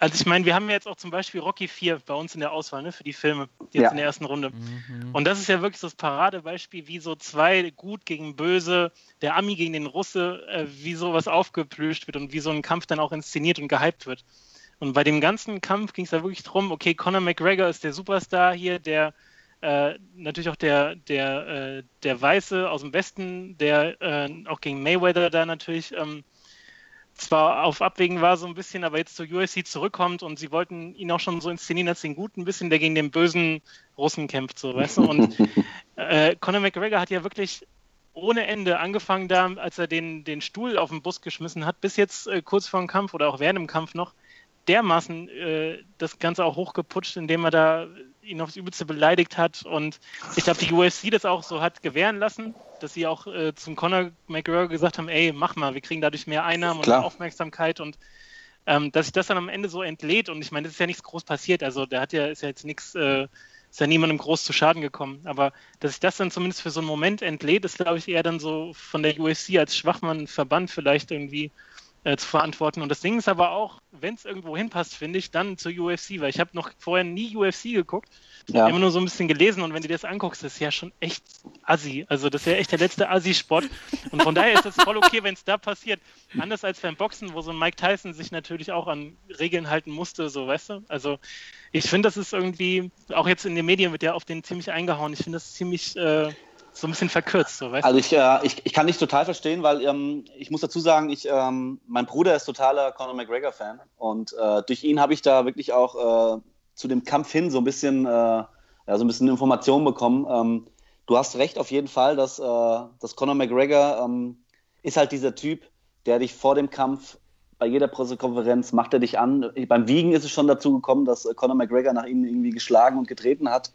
also ich meine, wir haben ja jetzt auch zum Beispiel Rocky 4 bei uns in der Auswahl, ne, für die Filme, jetzt Ja. in der ersten Runde. Mhm. Und das ist ja wirklich das Paradebeispiel, wie so zwei gut gegen böse, der Ami gegen den Russe, äh, wie sowas aufgeplüscht wird und wie so ein Kampf dann auch inszeniert und gehypt wird. Und bei dem ganzen Kampf ging es da wirklich drum, okay, Conor McGregor ist der Superstar hier, der äh, natürlich auch der, der, äh, der Weiße aus dem Westen, der äh, auch gegen Mayweather da natürlich ähm, zwar auf Abwägen war so ein bisschen, aber jetzt zur USC zurückkommt und sie wollten ihn auch schon so inszenieren als den Guten ein bisschen, der gegen den bösen Russen kämpft, so, weißt du? Und [laughs] äh, Conor McGregor hat ja wirklich ohne Ende angefangen da, als er den, den Stuhl auf den Bus geschmissen hat, bis jetzt äh, kurz vor dem Kampf oder auch während dem Kampf noch, dermaßen äh, das Ganze auch hochgeputscht, indem er da ihn aufs Übelste beleidigt hat. Und ich glaube, die UFC das auch so hat gewähren lassen, dass sie auch äh, zum Conor McGregor gesagt haben, ey, mach mal, wir kriegen dadurch mehr Einnahmen Klar. und Aufmerksamkeit und ähm, dass sich das dann am Ende so entlädt und ich meine, das ist ja nichts groß passiert, also der hat ja, ist ja jetzt nichts, äh, ist ja niemandem groß zu Schaden gekommen, aber dass sich das dann zumindest für so einen Moment entlädt, ist glaube ich eher dann so von der UFC als Schwachmann-Verband vielleicht irgendwie äh, zu verantworten. Und das Ding ist aber auch, wenn es irgendwo hinpasst, finde ich, dann zur UFC, weil ich habe noch vorher nie UFC geguckt, Ja. immer nur so ein bisschen gelesen und wenn du dir das anguckst, das ist ja schon echt assi. Also das ist ja echt der letzte Assi-Sport. Und von daher ist es voll okay, wenn es da passiert. Anders als beim Boxen, wo so ein Mike Tyson sich natürlich auch an Regeln halten musste, so weißt du. Also ich finde, das ist irgendwie, auch jetzt in den Medien wird ja auf den ziemlich eingehauen. Ich finde das ziemlich äh, so ein bisschen verkürzt, so weißt du. Also ich, äh, ich, ich kann dich total verstehen, weil ähm, ich muss dazu sagen, ich, ähm, mein Bruder ist totaler Conor McGregor-Fan und äh, durch ihn habe ich da wirklich auch äh, zu dem Kampf hin so ein bisschen, äh, ja, so ein bisschen Informationen bekommen. Ähm, du hast recht auf jeden Fall, dass, äh, dass Conor McGregor ähm, ist halt dieser Typ, der dich vor dem Kampf bei jeder Pressekonferenz macht er dich an. Beim Wiegen ist es schon dazu gekommen, dass äh, Conor McGregor nach ihm irgendwie geschlagen und getreten hat.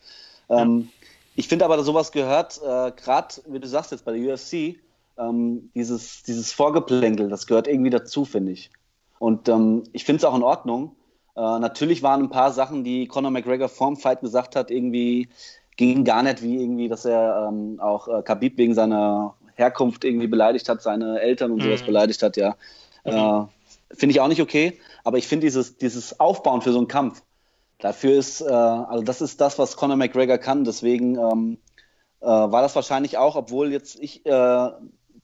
Ähm, Ich finde aber, dass sowas gehört, äh, gerade wie du sagst jetzt bei der UFC, ähm, dieses, dieses Vorgeplänkel, das gehört irgendwie dazu, finde ich. Und ähm, ich finde es auch in Ordnung. Äh, natürlich waren ein paar Sachen, die Conor McGregor vorm Fight gesagt hat, irgendwie gingen gar nicht, wie irgendwie, dass er ähm, auch äh, Khabib wegen seiner Herkunft irgendwie beleidigt hat, seine Eltern und Mhm. sowas beleidigt hat, ja. Äh, finde ich auch nicht okay. Aber ich finde dieses, dieses Aufbauen für so einen Kampf, dafür ist, äh, also das ist das, was Conor McGregor kann. Deswegen ähm, äh, war das wahrscheinlich auch, obwohl jetzt ich äh,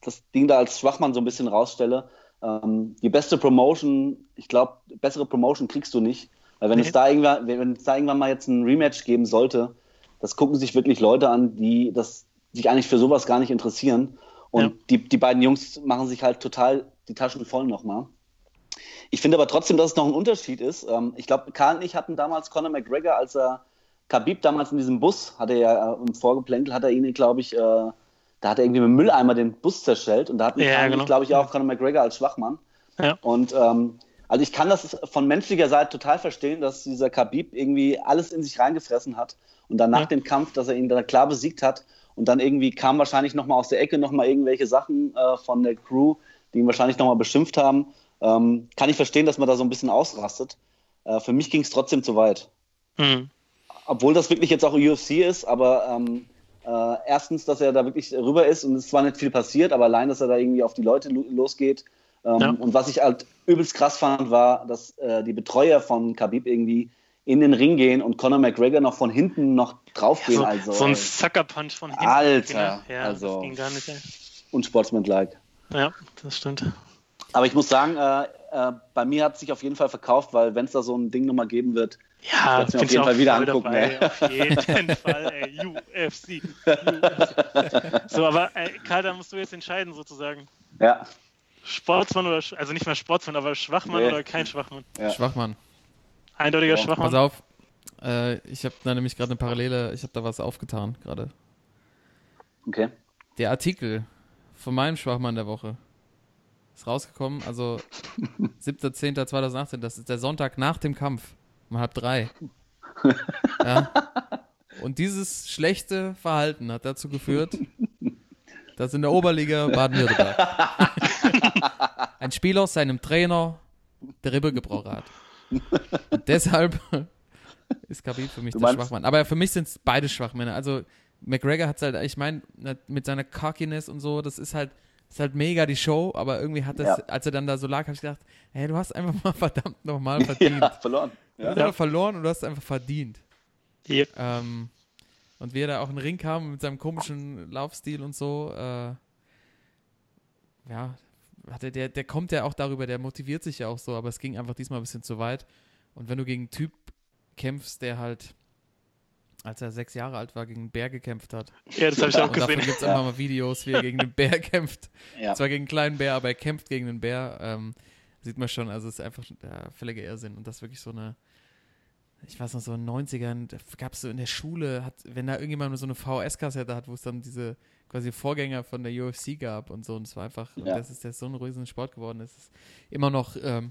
das Ding da als Schwachmann so ein bisschen rausstelle, ähm, die beste Promotion, ich glaube, bessere Promotion kriegst du nicht. Weil wenn Nee. es da irgendwann, wenn es da irgendwann mal jetzt ein Rematch geben sollte, das gucken sich wirklich Leute an, die das sich eigentlich für sowas gar nicht interessieren. Und Ja. die, die beiden Jungs machen sich halt total die Taschen voll nochmal. Ich finde aber trotzdem, dass es noch ein Unterschied ist. Ähm, ich glaube, Karl und ich hatten damals Conor McGregor, als er Khabib damals in diesem Bus, hatte er ja äh, im Vorgeplänkel, hat er ihn, glaube ich, äh, da hat er irgendwie mit dem Mülleimer den Bus zerschellt und da hatten Ja, Karl und genau. ich, glaube ich, auch Conor McGregor als Schwachmann. Ja. Und ähm, also ich kann das von menschlicher Seite total verstehen, dass dieser Khabib irgendwie alles in sich reingefressen hat und dann nach Ja. dem Kampf, dass er ihn da klar besiegt hat und dann irgendwie kam wahrscheinlich nochmal aus der Ecke nochmal irgendwelche Sachen äh, von der Crew, die ihn wahrscheinlich nochmal beschimpft haben. Ähm, kann ich verstehen, dass man da so ein bisschen ausrastet. Äh, für mich ging es trotzdem zu weit. Mhm. Obwohl das wirklich jetzt auch UFC ist, aber ähm, äh, erstens, dass er da wirklich rüber ist und es zwar nicht viel passiert, aber allein, dass er da irgendwie auf die Leute lo- losgeht. Ähm, Ja. Und was ich halt übelst krass fand, war, dass äh, die Betreuer von Khabib irgendwie in den Ring gehen und Conor McGregor noch von hinten noch draufgehen. So, also, so ein Sucker-Punch von hinten. Alter, Ja, also- das ging gar nicht. Ey. unsportsmanlike. Ja, das stimmt. Aber ich muss sagen, äh, äh, bei mir hat es sich auf jeden Fall verkauft, weil wenn es da so ein Ding nochmal geben wird, Ja, werd's mir auf bin ich jeden Fall wieder angucken, dabei, ey. Auf jeden [laughs] Fall, ey. UFC. UFC. So, aber äh, Karl, da musst du jetzt entscheiden, sozusagen. ja, Sportsmann oder, also nicht mehr Sportsmann, aber Schwachmann Nee. oder kein Schwachmann? Ja. Schwachmann. Eindeutiger Ja, Schwachmann. Pass auf. Äh, ich habe da nämlich gerade eine Parallele, ich habe da was aufgetan gerade. okay. Der Artikel von meinem Schwachmann der Woche ist rausgekommen, also 7.10.2018, das ist der Sonntag nach dem Kampf, um halb drei. Ja. Und dieses schlechte Verhalten hat dazu geführt, dass in der Oberliga Baden-Württemberg ein Spieler seinem Trainer der Rippe gebrochen hat. Und deshalb ist Khabib für mich der Schwachmann. Aber für mich sind es beide Schwachmänner. Also McGregor hat halt, ich meine, mit seiner Cockiness und so, das ist halt, ist halt mega die Show, aber irgendwie hat das, Ja. als er dann da so lag, habe ich gedacht, hey, du hast einfach mal [laughs] verdammt nochmal verdient. Ja, verloren. Du Ja. hast einfach verloren und du hast einfach verdient. Yep. Ähm, und wie er da auch in den Ring kam mit seinem komischen Laufstil und so, äh, ja, hat er, der, der kommt ja auch darüber, der motiviert sich ja auch so, aber es ging einfach diesmal ein bisschen zu weit. Und wenn du gegen einen Typ kämpfst, der halt, als er sechs Jahre alt war, gegen einen Bär gekämpft hat. Ja, das habe ich auch Und davon gesehen. gibt es immer mal Videos, wie er gegen den Bär [laughs] kämpft. Ja. Zwar gegen einen kleinen Bär, aber er kämpft gegen den Bär. Ähm, sieht man schon, also es ist einfach ja, völliger Irrsinn. Und das ist wirklich so eine, ich weiß noch, so in den 90ern, da gab es so in der Schule, hat, wenn da irgendjemand so eine VS-Kassette hat, wo es dann diese quasi Vorgänger von der UFC gab und so, und es war einfach, und Ja. das ist jetzt so ein riesen Sport geworden, es ist immer noch, ähm,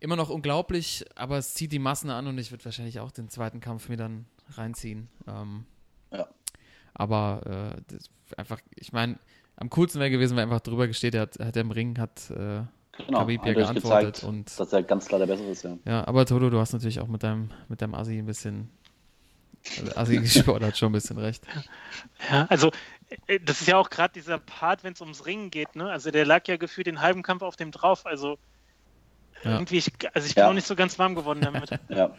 immer noch unglaublich, aber es zieht die Massen an und ich würde wahrscheinlich auch den zweiten Kampf mir dann reinziehen. Ähm, Ja. aber äh, das einfach, ich meine, am coolsten wäre gewesen, wenn er einfach drüber gesteht, er hat, hat er im Ring, hat äh, Genau, Khabib ja geantwortet gezeigt, und dass er ganz klar der Bessere ist, ja. ja, aber Toto, du hast natürlich auch mit deinem, mit deinem Assi ein bisschen, also Assi [laughs] Sport hat schon ein bisschen recht. Ja, also äh, das ist ja auch gerade dieser Part, wenn es ums Ringen geht, ne? Also der lag ja gefühlt den halben Kampf auf dem drauf. Also Ja. irgendwie, ich, also ich bin Ja. noch nicht so ganz warm geworden damit. [laughs] ja.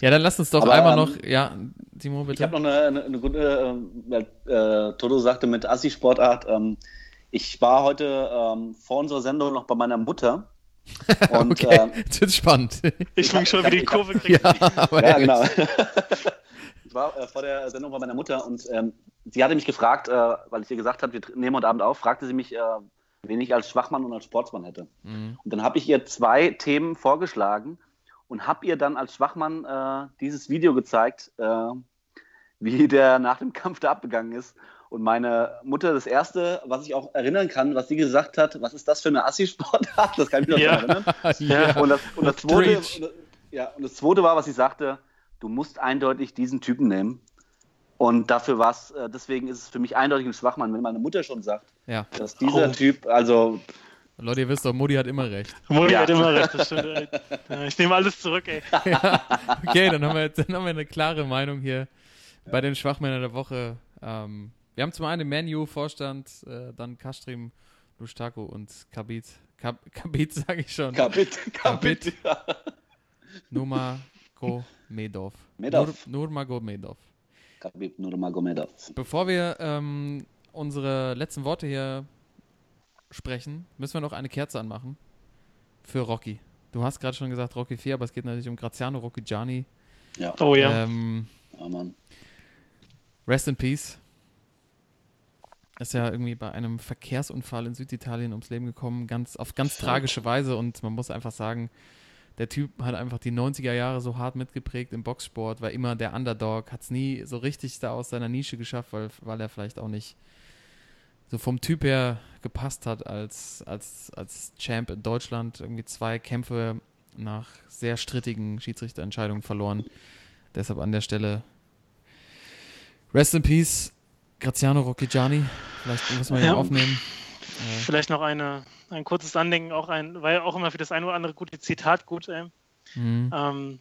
Ja, dann lass uns doch Aber, einmal ähm, noch, ja, Timo, Ich bitte. habe noch eine, eine, eine gute, äh, äh, Toto sagte mit Assi-Sportart, ähm, ich war heute ähm, vor unserer Sendung noch bei meiner Mutter. [laughs] Und okay, ähm, jetzt wird's spannend. [laughs] Ich bin schon wieder die ich Kurve gekriegt. ja, ja, genau. ich war äh, vor der Sendung bei meiner Mutter und ähm, sie hatte mich gefragt, äh, weil ich ihr gesagt habe, wir nehmen heute Abend auf, fragte sie mich, äh, wen ich als Schwachmann und als Sportsmann hätte. Mhm. Und dann habe ich ihr zwei Themen vorgeschlagen und habe ihr dann als Schwachmann äh, dieses Video gezeigt, äh, wie [laughs] der nach dem Kampf da abgegangen ist. Und meine Mutter, das erste, was ich auch erinnern kann, was sie gesagt hat, was ist das für eine Assi-Sportart? Das kann ich mich noch Ja. erinnern. [laughs] ja. Und das, und, das zweite, Preach. ja, und das zweite war, was sie sagte, du musst eindeutig diesen Typen nehmen. Und dafür war es, äh, deswegen ist es für mich eindeutig ein Schwachmann, wenn meine Mutter schon sagt, Ja. dass dieser Oh. Typ, also Leute, ihr wisst doch, Modi hat immer recht. Modi Ja. hat immer recht, das stimmt. Ja, ich nehme alles zurück, ey. [laughs] ja, okay, dann haben, wir jetzt, dann haben wir eine klare Meinung hier bei den Schwachmännern der Woche. Ähm, wir haben zum einen den Menu-Vorstand, äh, dann Kastrim, Lustaku und Kabit. Kab Kabit [laughs] sage ich schon. Kabit, Kabit. Nurmagomedov. Medov. Nur, Nurmagomedov. Kabit Nurmagomedov. Bevor wir ähm, unsere letzten Worte hier sprechen, müssen wir noch eine Kerze anmachen für Rocky. Du hast gerade schon gesagt Rocky 4, aber es geht natürlich um Graziano Rocchigiani. Ja, Oh ja. Ähm, ja Mann. Rest in Peace. Ist ja irgendwie bei einem Verkehrsunfall in Süditalien ums Leben gekommen, ganz, auf ganz tragische Weise und man muss einfach sagen, der Typ hat einfach die 90er Jahre so hart mitgeprägt im Boxsport, war immer der Underdog, hat es nie so richtig da aus seiner Nische geschafft, weil, weil er vielleicht auch nicht so vom Typ her gepasst hat als, als, als Champ in Deutschland. Irgendwie zwei Kämpfe nach sehr strittigen Schiedsrichterentscheidungen verloren. Deshalb an der Stelle Rest in Peace, Graziano Rocchigiani. Vielleicht müssen wir ihn Ja. aufnehmen. Äh, Vielleicht noch eine, ein kurzes Andenken, auch ein, weil auch immer für das eine oder andere gute Zitat gut, ey. mhm. Ähm,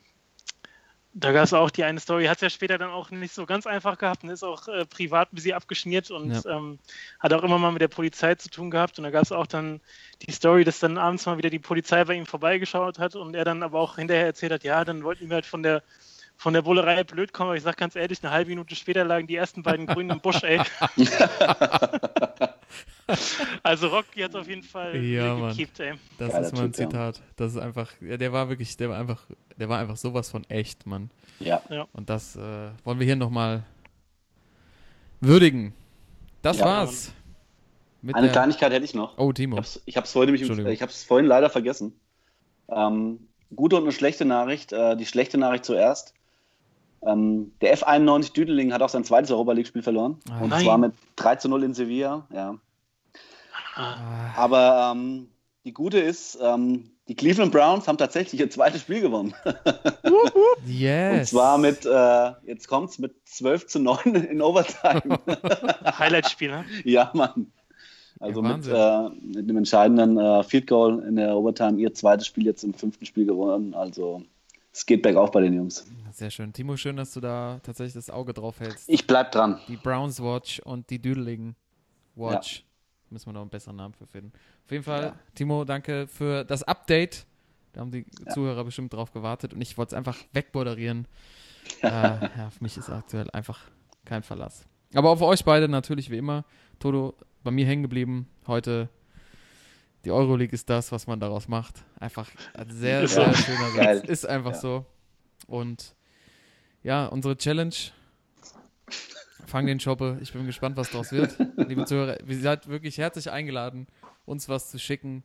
da gab es auch die eine Story, hat es ja später dann auch nicht so ganz einfach gehabt und ist auch äh, privat ein bisschen abgeschmiert und Ja. ähm, hat auch immer mal mit der Polizei zu tun gehabt. Und da gab es auch dann die Story, dass dann abends mal wieder die Polizei bei ihm vorbeigeschaut hat und er dann aber auch hinterher erzählt hat, ja, dann wollten wir halt von der von der Bullerei blöd kommen, aber ich sag ganz ehrlich, eine halbe Minute später lagen die ersten beiden Grünen im Busch, ey. [laughs] also Rocky hat auf jeden Fall Ja, Mann. gekippt, ey. Das Geiler ist mal ein Typ, ja. Zitat. Das ist einfach, ja, der war wirklich, der war einfach, der war einfach sowas von echt, Mann. Ja, Und das äh, wollen wir hier nochmal würdigen. Das Ja, war's. Mit eine der, Kleinigkeit hätte ich noch. oh, Timo. Ich hab's, ich hab's vorhin, vorhin leider vergessen. Ähm, gute und eine schlechte Nachricht. Äh, die schlechte Nachricht zuerst. Ähm, der F91 Düdeling hat auch sein zweites Europa League-Spiel verloren. Ah. und Nein. zwar mit 3 zu 0 in Sevilla. Ja. Ah, Aber ähm, die gute ist, ähm, die Cleveland Browns haben tatsächlich ihr zweites Spiel gewonnen. [laughs] yes. Und zwar mit, äh, jetzt kommt's, mit 12 zu 9 in Overtime. [laughs] Highlight-Spiel, ne? ja, Mann. Also Ja, mit, äh, mit dem entscheidenden äh, Field Goal in der Overtime ihr zweites Spiel jetzt im fünften Spiel gewonnen. Also es geht bergauf bei den Jungs. Sehr schön. Timo, schön, dass du da tatsächlich das Auge drauf hältst. Ich bleib dran. Die Browns Watch und die Düdeling Watch. Müssen wir noch einen besseren Namen für finden. Auf jeden Fall, Ja. Timo, danke für das Update. Da haben die Zuhörer bestimmt drauf gewartet und ich wollte es einfach wegmoderieren. [laughs] äh, ja, auf mich ist aktuell einfach kein Verlass. Aber auf euch beide natürlich wie immer. Toto, bei mir hängen geblieben. Heute die Euroleague ist das, was man daraus macht. Einfach ein sehr, Ist sehr so. schöner. Satz. Ist einfach Ja. so. Und ja, unsere Challenge. Fang den Shoppe. Ich bin gespannt, was daraus wird. [laughs] Liebe Zuhörer, ihr seid wirklich herzlich eingeladen, uns was zu schicken.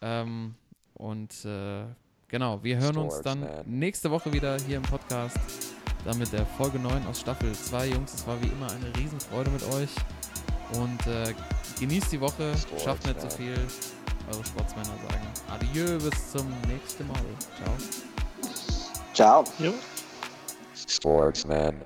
Ähm, und äh, genau, wir hören uns dann nächste Woche wieder hier im Podcast. Dann mit der Folge 9 aus Staffel 2. Jungs, es war wie immer eine Riesenfreude mit euch. Und äh, genießt die Woche, schafft nicht so viel. Eure Sportsmänner sagen Adieu, bis zum nächsten Mal. Ciao. Ciao. Jo. Sportsman.